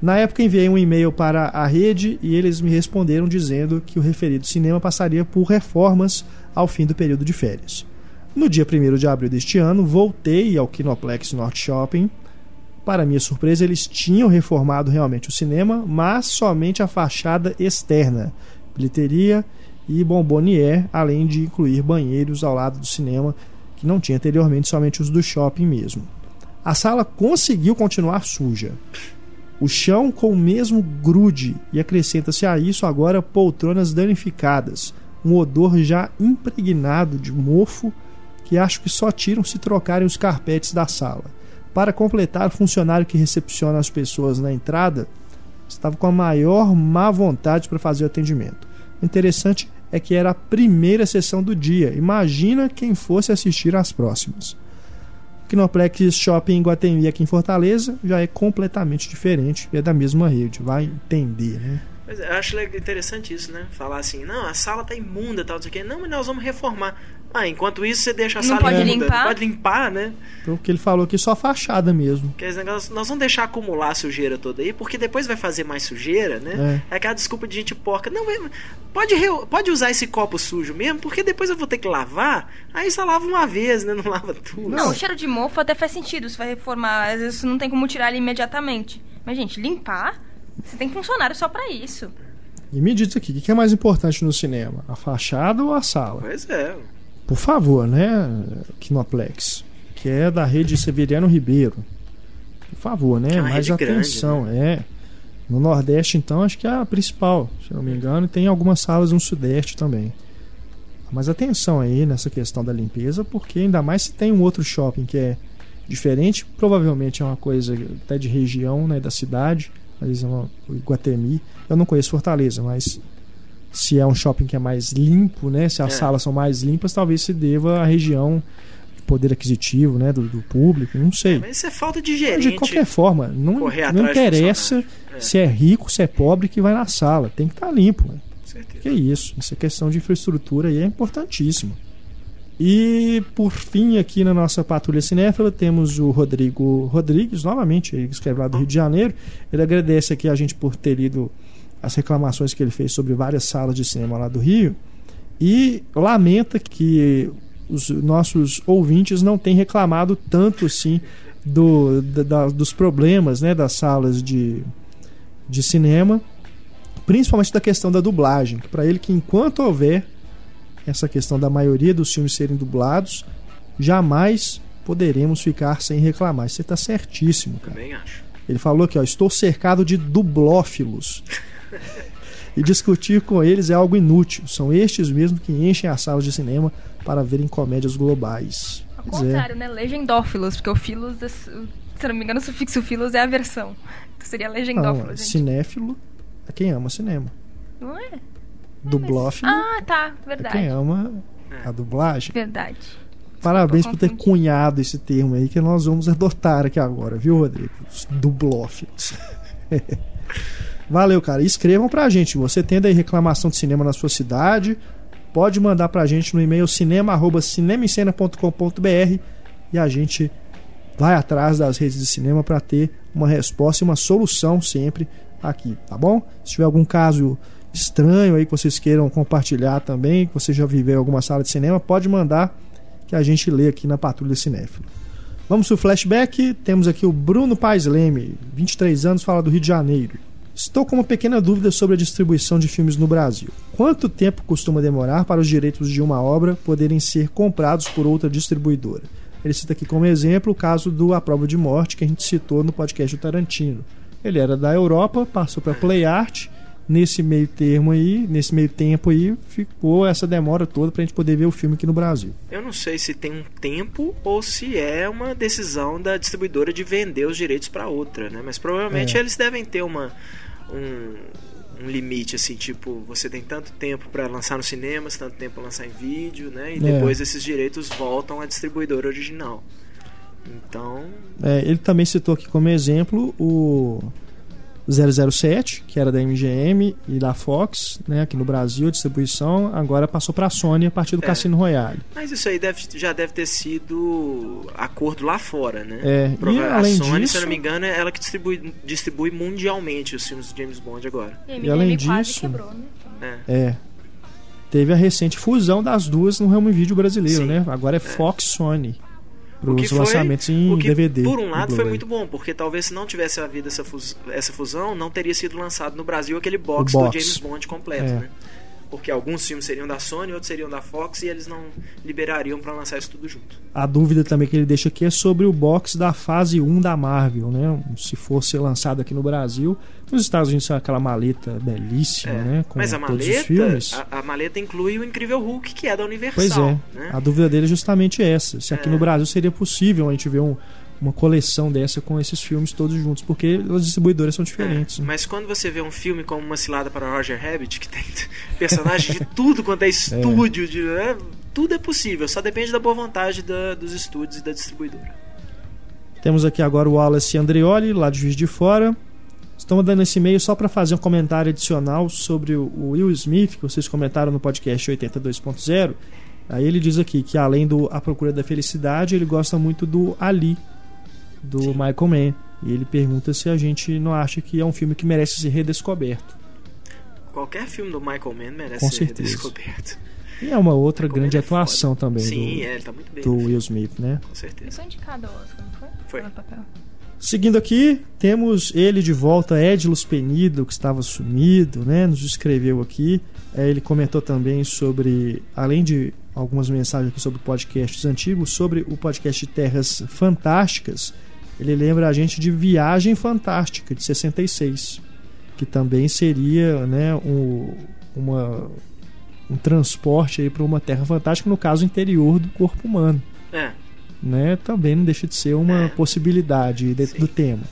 Na época enviei um e-mail para a rede e eles me responderam dizendo que o referido cinema passaria por reformas ao fim do período de férias. No dia 1 de abril deste ano, voltei ao Kinoplex North Shopping. Para minha surpresa, eles tinham reformado realmente o cinema, mas somente a fachada externa, bilheteria e bombonier, além de incluir banheiros ao lado do cinema, que não tinha anteriormente, somente os do shopping mesmo. A sala conseguiu continuar suja o chão com o mesmo grude e acrescenta-se a isso agora poltronas danificadas, um odor já impregnado de mofo que acho que só tiram se trocarem os carpetes da sala. Para completar, o funcionário que recepciona as pessoas na entrada estava com a maior má vontade para fazer o atendimento. O interessante é que era a primeira sessão do dia. Imagina quem fosse assistir às próximas. Kinoplex Shopping em Guatemi aqui em Fortaleza já é completamente diferente, é da mesma rede, vai entender, né? Mas eu acho interessante isso, né? Falar assim, não, a sala tá imunda, tal, não sei o quê. Não, mas nós vamos reformar. Ah, enquanto isso você deixa a Não sala pode limpar? Pode limpar, né? Então, o que ele falou aqui só a fachada mesmo. Porque negócio, nós vamos deixar acumular a sujeira toda aí, porque depois vai fazer mais sujeira, né? É, aquela desculpa de gente porca. Não, mas pode, pode usar esse copo sujo mesmo, porque depois eu vou ter que lavar. Aí só lava uma vez, né? Não lava tudo. Não, o cheiro de mofo até faz sentido, você vai reformar, às vezes não tem como tirar ele imediatamente. Mas, gente, limpar, você tem funcionário só pra isso. E me diz aqui, o que é mais importante no cinema? A fachada ou a sala? Pois é. Por favor, né, Kinoplex, que é da rede Severiano Ribeiro. Por favor, né? Que é mais rede grande, atenção, é. No Nordeste, então, acho que é a principal, se não me engano, e tem algumas salas no Sudeste também. Mas atenção aí nessa questão da limpeza, porque ainda mais se tem um outro shopping que é diferente, provavelmente é uma coisa até de região, né, da cidade, mas é uma, o Iguatemi. Eu não conheço Fortaleza, mas se é um shopping que é mais limpo, né, se as É. salas são mais limpas, talvez se deva à região de poder aquisitivo, né, do, do público, não sei. Mas isso é falta de Mas, gerente. de qualquer forma, não, não interessa. É. se é rico, se é pobre que vai na sala, tem que estar limpo. né? Que isso, essa questão de infraestrutura aí é importantíssima. E por fim, aqui na nossa patrulha cinéfila, temos o Rodrigo Rodrigues, novamente, ele escreve lá do Rio de Janeiro. Ele agradece aqui a gente por ter lido as reclamações que ele fez sobre várias salas de cinema lá do Rio e lamenta que os nossos ouvintes não têm reclamado tanto assim do, da- dos problemas né, das salas de, de cinema principalmente da questão da dublagem, que para ele que enquanto houver essa questão da maioria dos filmes serem dublados, jamais poderemos ficar sem reclamar. Você está certíssimo, cara. Também acho. Ele falou aqui, ó, estou cercado de dublófilos. e discutir com eles é algo inútil. São estes mesmo que enchem as salas de cinema para verem comédias globais. Ao Pois é. contrário, né? Legendófilos, porque o filos, é se eu não me engano, o sufixo filos é a versão. Então seria Não, legendófilo, gente. cinéfilo é quem ama cinema. Não é? Dublófilo Ah, tá, é verdade. quem ama a dublagem. Verdade. Parabéns por ter cunhado esse termo aí que nós vamos adotar aqui agora, viu, Rodrigo? Os dublófilos. Valeu, cara. Escrevam pra gente. Você tendo aí reclamação de cinema na sua cidade, pode mandar pra gente no e-mail cinema@cinemascena.com.br e a gente vai atrás das redes de cinema para ter uma resposta e uma solução sempre aqui, tá bom? Se tiver algum caso estranho aí que vocês queiram compartilhar também, que você já viveu em alguma sala de cinema, pode mandar que a gente lê aqui na Patrulha Cinéfilo. Vamos pro flashback. Temos aqui o Bruno Paes Leme, 23 anos, fala do Rio de Janeiro. Estou com uma pequena dúvida sobre a distribuição de filmes no Brasil. Quanto tempo costuma demorar para os direitos de uma obra poderem ser comprados por outra distribuidora? Ele cita aqui como exemplo o caso do A Prova de Morte, que a gente citou no podcast do Tarantino. Ele era da Europa, passou para Play Art. Nesse meio termo aí, nesse meio tempo aí, ficou essa demora toda pra gente poder ver o filme aqui no Brasil. Eu não sei se tem um tempo ou se é uma decisão da distribuidora de vender os direitos para outra, né? Mas provavelmente É. eles devem ter uma um um limite assim, tipo, você tem tanto tempo para lançar nos cinemas, tanto tempo para lançar em vídeo, né? E É. depois esses direitos voltam à distribuidora original. Então, É, ele também citou aqui como exemplo o 007, que era da MGM e da Fox, né, aqui no Brasil, a distribuição, agora passou para a Sony a partir do É. Cassino Royale. mas isso aí deve, já deve ter sido acordo lá fora, né? É, e Prova- a além Sony, disso- se eu não me engano, é ela que distribui, distribui mundialmente os filmes do James Bond agora. E, E além disso- quebrou, né? É. É. Teve a recente fusão das duas no home video brasileiro, Sim. né? Agora é Fox Sony. Os foi- lançamentos em o que, DVD. Por um lado foi muito bom, porque talvez se não tivesse havido essa, fus- essa fusão, não teria sido lançado no Brasil aquele box, box. do James Bond completo, É. né? Porque alguns filmes seriam da Sony, outros seriam da Fox e eles não liberariam pra lançar isso tudo junto. A dúvida também que ele deixa aqui é sobre o box da fase 1 da Marvel, né? Se fosse lançado aqui no Brasil, nos Estados Unidos é aquela maleta belíssima, É. né? Com Mas a maleta, filmes. a, a maleta inclui o Incrível Hulk, que é da Universal. Pois é. né? A dúvida dele é justamente essa. Se aqui É. no Brasil seria possível a gente ver um- uma coleção dessa com esses filmes todos juntos, porque as distribuidoras são diferentes. É, né? Mas quando você vê um filme como Uma Cilada para Roger Rabbit, que tem personagens de tudo quanto é estúdio, de, é, tudo é possível, só depende da boa vontade da- dos estúdios e da distribuidora. Temos aqui agora o Wallace Andreoli, lá de Juiz de Fora. Estamos dando esse e-mail só para fazer um comentário adicional sobre o o Will Smith, que vocês comentaram no podcast 82.0. Aí ele diz aqui que além do A Procura da Felicidade, ele gosta muito do Ali, do Sim. Michael Mann. E ele pergunta se a gente não acha que é um filme que merece ser redescoberto. Qualquer filme do Michael Mann merece Com ser certeza. redescoberto. E é uma outra Michael grande é atuação foda. também Sim, do, é, ele tá muito bem. do Will Smith, né? Com Ele certeza. foi indicado ao Oscar, não foi? Foi. Papel. Seguindo aqui, temos ele de volta, Edilus Penido, que estava sumido, né? Nos escreveu aqui. É, ele comentou também sobre, além de algumas mensagens aqui sobre podcasts antigos, sobre o podcast Terras Fantásticas. Ele lembra a gente de Viagem Fantástica, de 66, que também seria né, um, uma, um transporte para uma Terra Fantástica, no caso interior do corpo humano É, né, também não deixa de ser uma É. possibilidade dentro Sim. do tema.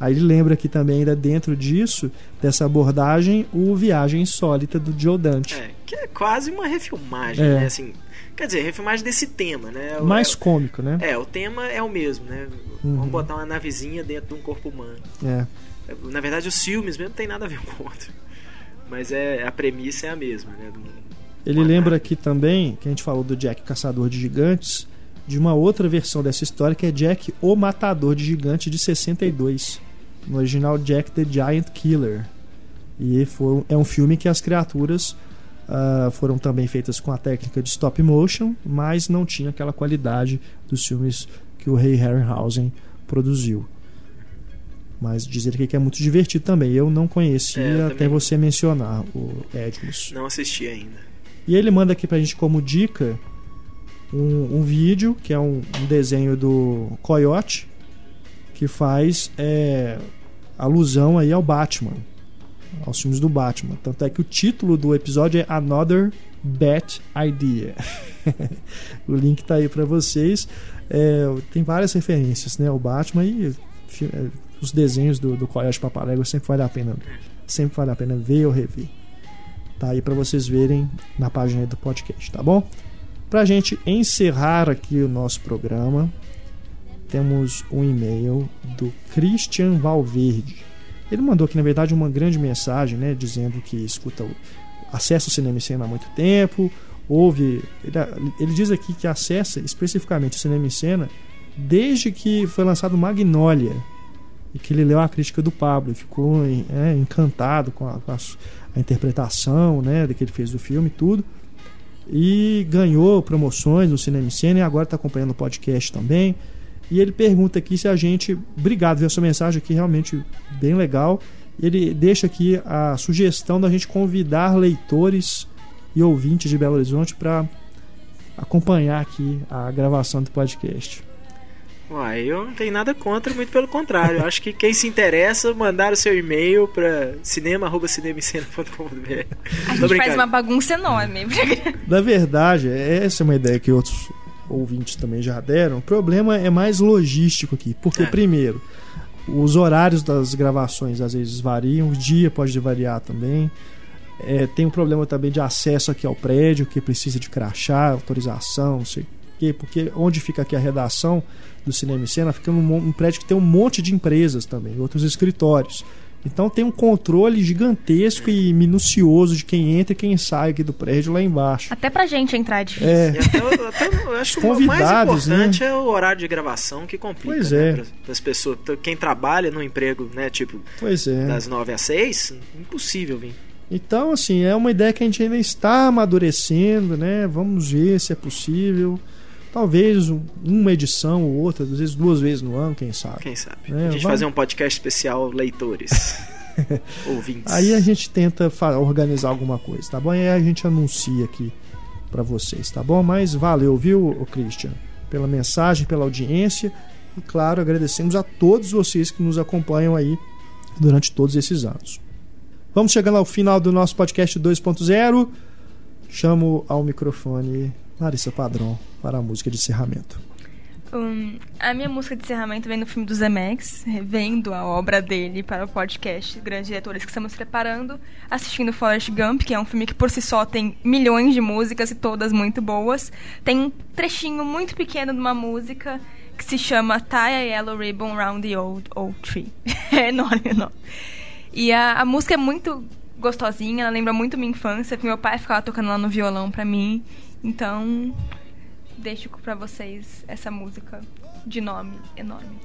Aí ele lembra aqui também, ainda dentro disso, dessa abordagem, o Viagem Insólita do Joe Dante. é, que é quase uma refilmagem, É. né? Assim, quer dizer, refilmagem desse tema, né? O- Mais cômico, né? É, o tema é o mesmo, né? Uhum. Vamos botar uma navezinha dentro de um corpo humano. É. Na verdade, os filmes mesmo não tem nada a ver com o outro. Mas é, a premissa é a mesma, né? Do- Ele lembra nave. aqui também, que a gente falou do Jack Caçador de Gigantes, de uma outra versão dessa história que é Jack o Matador de Gigante de 62. No original, Jack the Giant Killer. E foi, é um filme que as criaturas ah, foram também feitas com a técnica de stop motion, mas não tinha aquela qualidade dos filmes que o Ray Harryhausen produziu. Mas dizer que é muito divertido também. Eu não conhecia É, eu até também você mencionar o Edmus. Não assisti ainda. E ele manda aqui pra gente como dica um, um vídeo que é um, um desenho do Coyote que faz é, alusão aí ao Batman, aos filmes do Batman. Tanto é que o título do episódio é Another Bat Idea. o link tá aí pra vocês. É, tem várias referências, né? ao Batman e é, os desenhos do, do Coyote Papalégua sempre vale a pena, sempre vale a pena ver ou rever. Tá aí para vocês verem na página do podcast, tá bom? Pra gente encerrar aqui o nosso programa, temos um e-mail do Christian Valverde. Ele mandou aqui, na verdade, uma grande mensagem, né? Dizendo que escuta acessa o Cinema Cena há muito tempo, ouve. Ele, ele diz aqui que acessa especificamente o Cinema Cena desde que foi lançado Magnolia. E que ele leu a crítica do Pablo e ficou é, encantado com, a, com a, a interpretação né, que ele fez do filme e tudo. E ganhou promoções no Cinema Cena e agora está acompanhando o podcast também. E ele pergunta aqui se a gente. Obrigado, viu a sua mensagem aqui, realmente bem legal. Ele deixa aqui a sugestão da gente convidar leitores e ouvintes de Belo Horizonte para acompanhar aqui a gravação do podcast. Uai, eu não tenho nada contra, muito pelo contrário. Acho que quem se interessa, mandar o seu e-mail para cinema.cinemicena.com.br. A gente faz uma bagunça enorme. Na verdade, essa é uma ideia que outros ouvintes também já deram. O problema é mais logístico aqui. Porque, É. primeiro, Os horários das gravações às vezes variam, o dia pode variar também. É, tem um problema também de acesso aqui ao prédio, que precisa de crachá, autorização, não sei o quê, porque onde fica aqui a redação do Cinema e Cena, fica num, um prédio que tem um monte de empresas também, outros escritórios. Então tem um controle gigantesco e minucioso de quem entra e quem sai aqui do prédio lá embaixo. Até pra gente entrar é difícil. É, E até, eu- até eu acho que o mais importante é o horário de gravação que complica. Pois né, é. pras- pras pessoas. Quem trabalha no emprego, né, tipo, pois é. das 9 às 6, impossível vir. Então, assim, é uma ideia que a gente ainda está amadurecendo, né? Vamos ver se é possível. Talvez um- uma edição ou outra, às vezes duas vezes no ano, quem sabe. Quem sabe? É, a gente vamos- fazer um podcast especial leitores. ouvintes. Aí a gente tenta organizar alguma coisa, tá bom? E aí a gente anuncia aqui pra vocês, tá bom? Mas valeu, viu, Christian? Pela mensagem, pela audiência. E claro, agradecemos a todos vocês que nos acompanham aí durante todos esses anos. Vamos chegando ao final do nosso podcast 2.0. Chamo ao microfone Larissa Padrão para a música de encerramento. Hum, a minha música de encerramento vem do filme do Zemex, revendo a obra dele para o podcast Grandes Diretores que estamos preparando, assistindo Forrest Gump, que é um filme que por si só tem milhões de músicas e todas muito boas. Tem um trechinho muito pequeno de uma música que se chama Tie a Yellow Ribbon Round the Old Oak Tree. é enorme, enorme. E a, a música é muito gostosinha, ela lembra muito minha infância, que meu pai ficava tocando lá no violão pra mim. Então, deixo pra vocês essa música de nome enorme.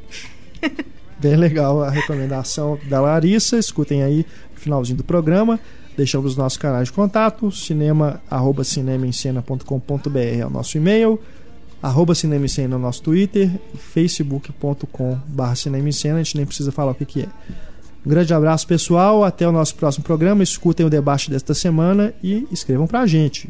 Bem legal a recomendação da Larissa. Escutem aí no finalzinho do programa. Deixamos os nossos canais de contato, cinema, arroba é o nosso e-mail, arroba é o nosso Twitter, e facebook.com barra cinema em cena, a gente nem precisa falar o que, que é. Um grande abraço, pessoal. Até o nosso próximo programa. Escutem o debate desta semana e escrevam pra gente.